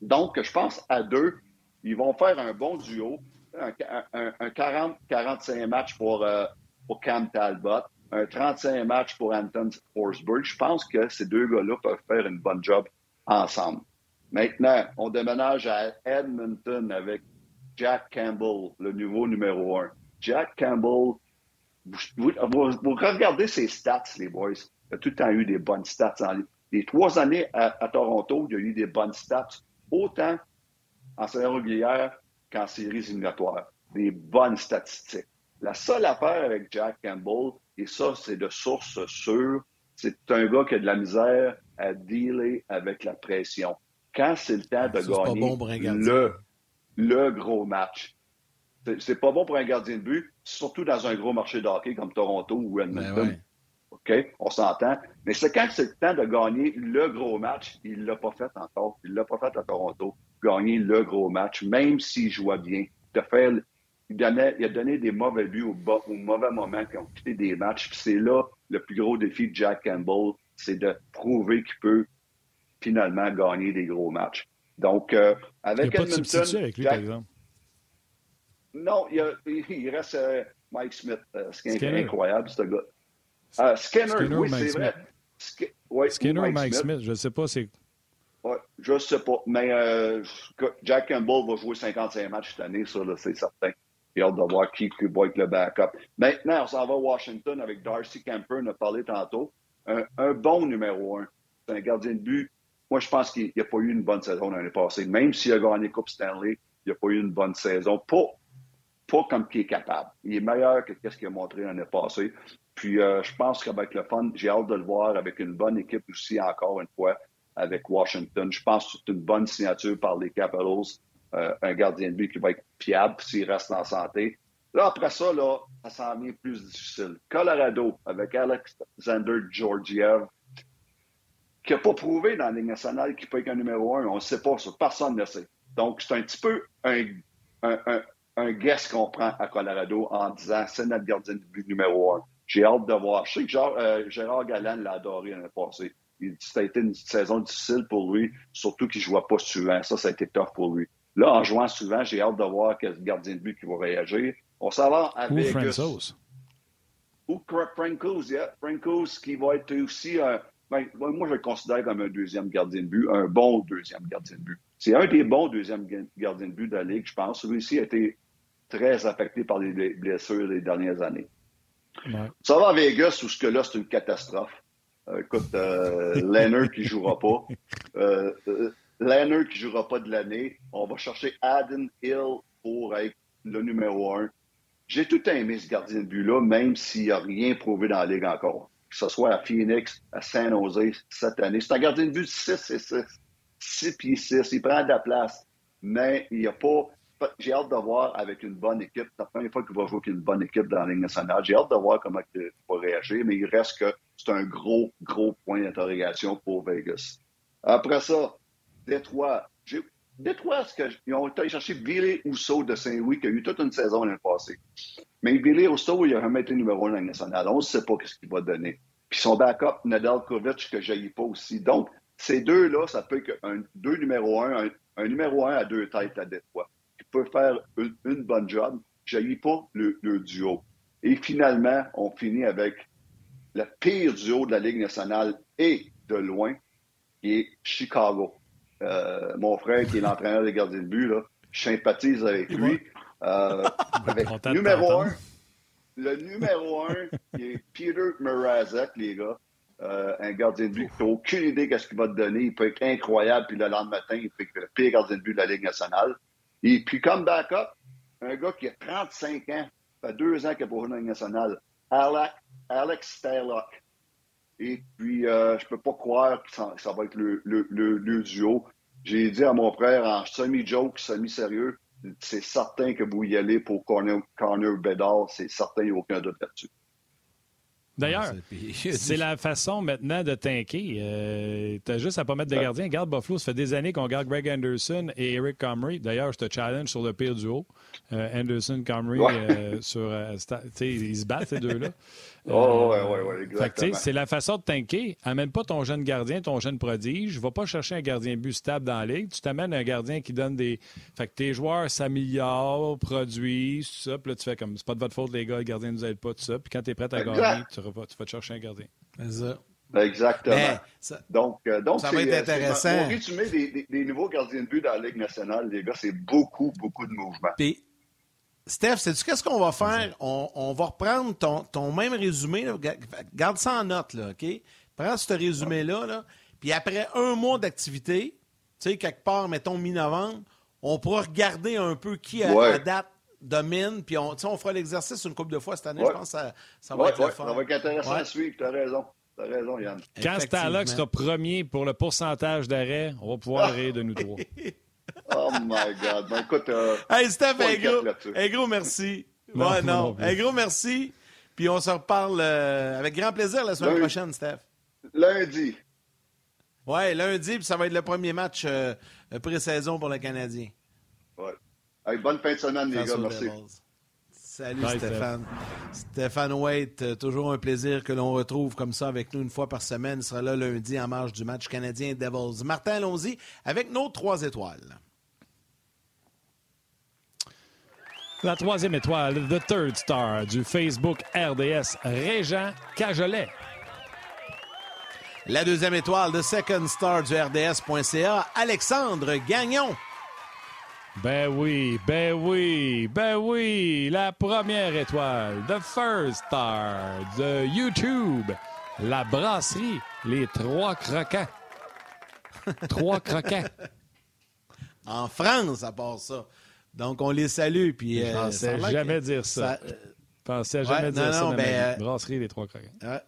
Donc, je pense à deux, ils vont faire un bon duo, un, 40-45 matchs pour, euh, pour Cam Talbot, un 35 matchs pour Anton Forsberg. Je pense que ces deux gars-là peuvent faire une bonne job ensemble. Maintenant, on déménage à Edmonton avec Jack Campbell, le nouveau numéro un. Jack Campbell, vous, regardez ses stats, les boys. Il a tout le temps eu des bonnes stats. les trois années à, Toronto, il a eu des bonnes stats, autant en saison régulière qu'en séries éliminatoires. Des bonnes statistiques. La seule affaire avec Jack Campbell, et ça, c'est de source sûre, c'est un gars qui a de la misère à dealer avec la pression. Quand c'est le temps de gagner le, le gros match, c'est pas bon pour un gardien de but, surtout dans un gros marché de hockey comme Toronto ou Edmonton. Ben OK? On s'entend. Mais c'est quand c'est le temps de gagner le gros match, il l'a pas fait encore. Il l'a pas fait à Toronto. Gagner le gros match, même s'il jouait bien. De faire il, a donné des mauvais buts au, au mauvais moment qui ont quitté des matchs. Puis c'est là le plus gros défi de Jack Campbell, c'est de prouver qu'il peut finalement gagner des gros matchs. Donc, euh, avec il a pas de avec lui, par exemple. Non, *laughs* il, reste euh, Mike Smith, euh, ce qui est incroyable, ce gars. Skinner, oui, c'est vrai. Skinner ou Mike, Smith. je ne sais pas, c'est... Ouais, je ne sais pas, mais Jack Campbell va jouer 55 matchs cette année, ça, c'est certain. J'ai hâte de voir qui, va être le backup. Maintenant, on s'en va à Washington avec Darcy Camper, on a parlé tantôt. Un, bon numéro un. C'est un gardien de but. Moi, je pense qu'il n'a pas eu une bonne saison l'année passée. Même s'il a gagné Coupe Stanley, il n'a pas eu une bonne saison. Pas, pas comme qu'il est capable. Il est meilleur que ce qu'il a montré l'année passée. Puis, euh, je pense qu'avec le fun, j'ai hâte de le voir avec une bonne équipe aussi, encore une fois, avec Washington. Je pense que c'est une bonne signature par les Capitals. Euh, un gardien de but qui va être fiable s'il reste en santé. Là, après ça, là, ça s'en vient plus difficile. Colorado, avec Alexander Georgiev, qui n'a pas prouvé dans la Ligue nationale qu'il peut être un numéro un. On ne sait pas ça. Personne ne sait. Donc, c'est un petit peu un, un guess qu'on prend à Colorado en disant c'est notre gardien de but numéro un. J'ai hâte de voir. Je sais que euh, Gérard Galland l'a adoré l'année passée. Ça a été une saison difficile pour lui, surtout qu'il ne jouait pas souvent. Ça, ça a été tough pour lui. Là, en jouant souvent, j'ai hâte de voir quel gardien de but qui va réagir. On s'en va à Ou Vegas. Ou Frankos, yeah. Frankos qui va être aussi un... Ben, moi, je le considère comme un deuxième gardien de but, un bon deuxième gardien de but. C'est un des bons deuxièmes gardiens de but de la Ligue, je pense. Celui-ci a été très affecté par les blessures des dernières années. Ça va à Vegas où ce que là, c'est une catastrophe. écoute, euh, *laughs* Leonard qui jouera pas. Euh, euh, Leonard qui jouera pas de l'année. On va chercher Adam Hill pour être le numéro un. J'ai tout aimé ce gardien de but-là, même s'il n'a rien prouvé dans la Ligue encore. Que ce soit à Phoenix, à San Jose cette année. C'est un gardien de but de 6 et 6. 6 pieds 6. Il prend de la place. Mais il n'y a pas. J'ai hâte de voir avec une bonne équipe. C'est la première fois qu'il va jouer avec une bonne équipe dans la Ligue nationale. J'ai hâte de voir comment il va réagir, mais il reste que c'est un gros, gros point d'interrogation pour Vegas. Après ça, Détroit. Détroit, ce que, ils ont été chercher Billy Rousseau de Saint-Louis, qui a eu toute une saison l'année passée. Mais Billy Rousseau, il a jamais été numéro un dans la nationale. On ne sait pas ce qu'il va donner. Puis son backup, Nadalkovic, que je pas aussi. Donc, ces deux-là, ça peut être un, deux numéros un, un, numéro un à deux têtes à Détroit, peut faire une, bonne job. Je pas le, le duo. Et finalement, on finit avec le pire duo de la Ligue nationale et de loin, qui est Chicago. Euh, mon frère, qui est l'entraîneur des gardiens de but, là, je sympathise avec lui. Euh, *laughs* avec numéro un, le numéro un, qui est Peter Mrazek, les gars. Euh, un gardien de but qui n'a aucune idée de ce qu'il va te donner. Il peut être incroyable, puis le lendemain matin, il peut être le pire gardien de but de la Ligue nationale. Et puis, comme backup, un gars qui a 35 ans, fait deux ans qu'il a pour Ligue nationale, Alex, Alex Et puis, euh, je peux pas croire que ça, va être le, duo. J'ai dit à mon frère en semi-joke, semi-sérieux, c'est certain que vous y allez pour Corner, Corner Bedard, c'est certain, il n'y a aucun doute là-dessus. D'ailleurs, *laughs* c'est la façon maintenant de tanker. Euh, tu as juste à pas mettre de gardien. Garde Buffalo, ça fait des années qu'on garde Greg Anderson et Eric Comrie. D'ailleurs, je te challenge sur le pire duo. Euh, Anderson, Comrie, euh, sur, ils se battent ces deux-là. *laughs* Oh, ouais, ouais, ouais, exactement. C'est la façon de tanker. Amène pas ton jeune gardien, ton jeune prodige. Va pas chercher un gardien but stable dans la ligue. Tu t'amènes un gardien qui donne des. Fait que tes joueurs s'améliorent, produisent, tout ça. Puis là, tu fais comme c'est pas de votre faute, les gars, le gardien nous aide pas, tout ça. Puis quand tu es prêt à gagner, tu, vas, tu vas te chercher un gardien. C'est ça. Exactement. donc, euh, donc ça va être intéressant. Pour résumer des, des, nouveaux gardiens de but dans la Ligue nationale, les gars, c'est beaucoup, beaucoup de mouvements. Puis, Steph, sais-tu qu'est-ce qu'on va faire? On, va reprendre ton, même résumé. Garde ça en note, là, OK? Prends ce résumé-là, là, puis après un mois d'activité, tu sais, quelque part, mettons mi-novembre, on pourra regarder un peu qui, à la date, domine, puis on, on fera l'exercice une couple de fois cette année. Je pense que ça, ça va être le fun. Ça va être intéressant à suivre, tu as raison. T'as raison, Yann. Quand Stalock sera premier pour le pourcentage d'arrêt, on va pouvoir *laughs* rire de nous trois. *laughs* Oh my God. Ben, écoute. Euh, hey, Steph, un gros, un gros merci. ouais, non. Un gros merci. Puis on se reparle euh, avec grand plaisir la semaine prochaine, Steph. Lundi. Ouais, lundi, puis ça va être le premier match euh, pré-saison pour le Canadien. Ouais. bonne fin de semaine, les gars. Merci. Salut Stéphane. Stéphane Waite, toujours un plaisir que l'on retrouve comme ça avec nous une fois par semaine. Il sera là lundi en marge du match canadien Devils. Martin, allons-y avec nos trois étoiles. La troisième étoile, The Third Star du Facebook RDS, Régent Cajolet. La deuxième étoile, The Second Star du RDS.ca, Alexandre Gagnon. Ben oui, ben oui, ben oui, la première étoile, The First Star de YouTube, la brasserie, les trois croquants. *laughs* trois croquants. En France, à part ça. Donc, on les salue. Puis, Je pensais jamais dire ça. Je pensais jamais dire ça. Ben, brasserie, les trois croquants.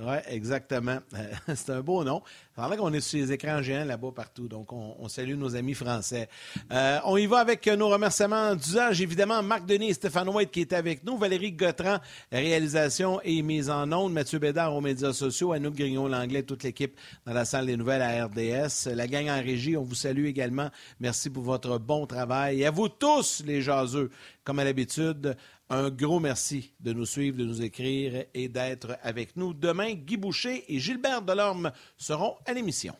Oui, exactement. *laughs* c'est un beau nom. C'est qu'on est sur les écrans géants là-bas partout. Donc, on, salue nos amis français. Euh, on y va avec nos remerciements d'usage. Évidemment, Marc Denis et Stéphane White qui est avec nous. Valérie Gautran, réalisation et mise en onde. Mathieu Bédard aux médias sociaux. Anouk Grignon-Langlais, toute l'équipe dans la salle des nouvelles à RDS. La gang en régie, on vous salue également. Merci pour votre bon travail. Et à vous tous, les jaseux, comme à l'habitude, un gros merci de nous suivre, de nous écrire et d'être avec nous. Demain, Guy Boucher et Gilbert Delorme seront à l'émission.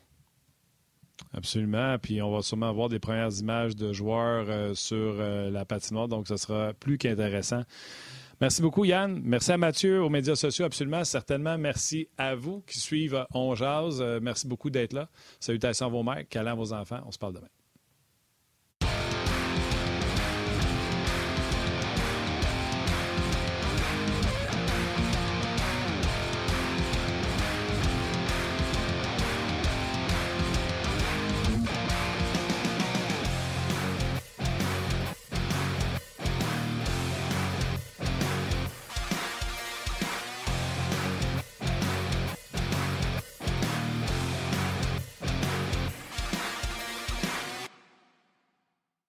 Absolument. Puis on va sûrement avoir des premières images de joueurs euh, sur euh, la patinoire, donc ce sera plus qu'intéressant. Merci beaucoup, Yann. Merci à Mathieu, aux médias sociaux, absolument, certainement. Merci à vous qui suivent On Jazz. Euh, merci beaucoup d'être là. Salutations à vos mères, câlins à vos enfants. On se parle demain.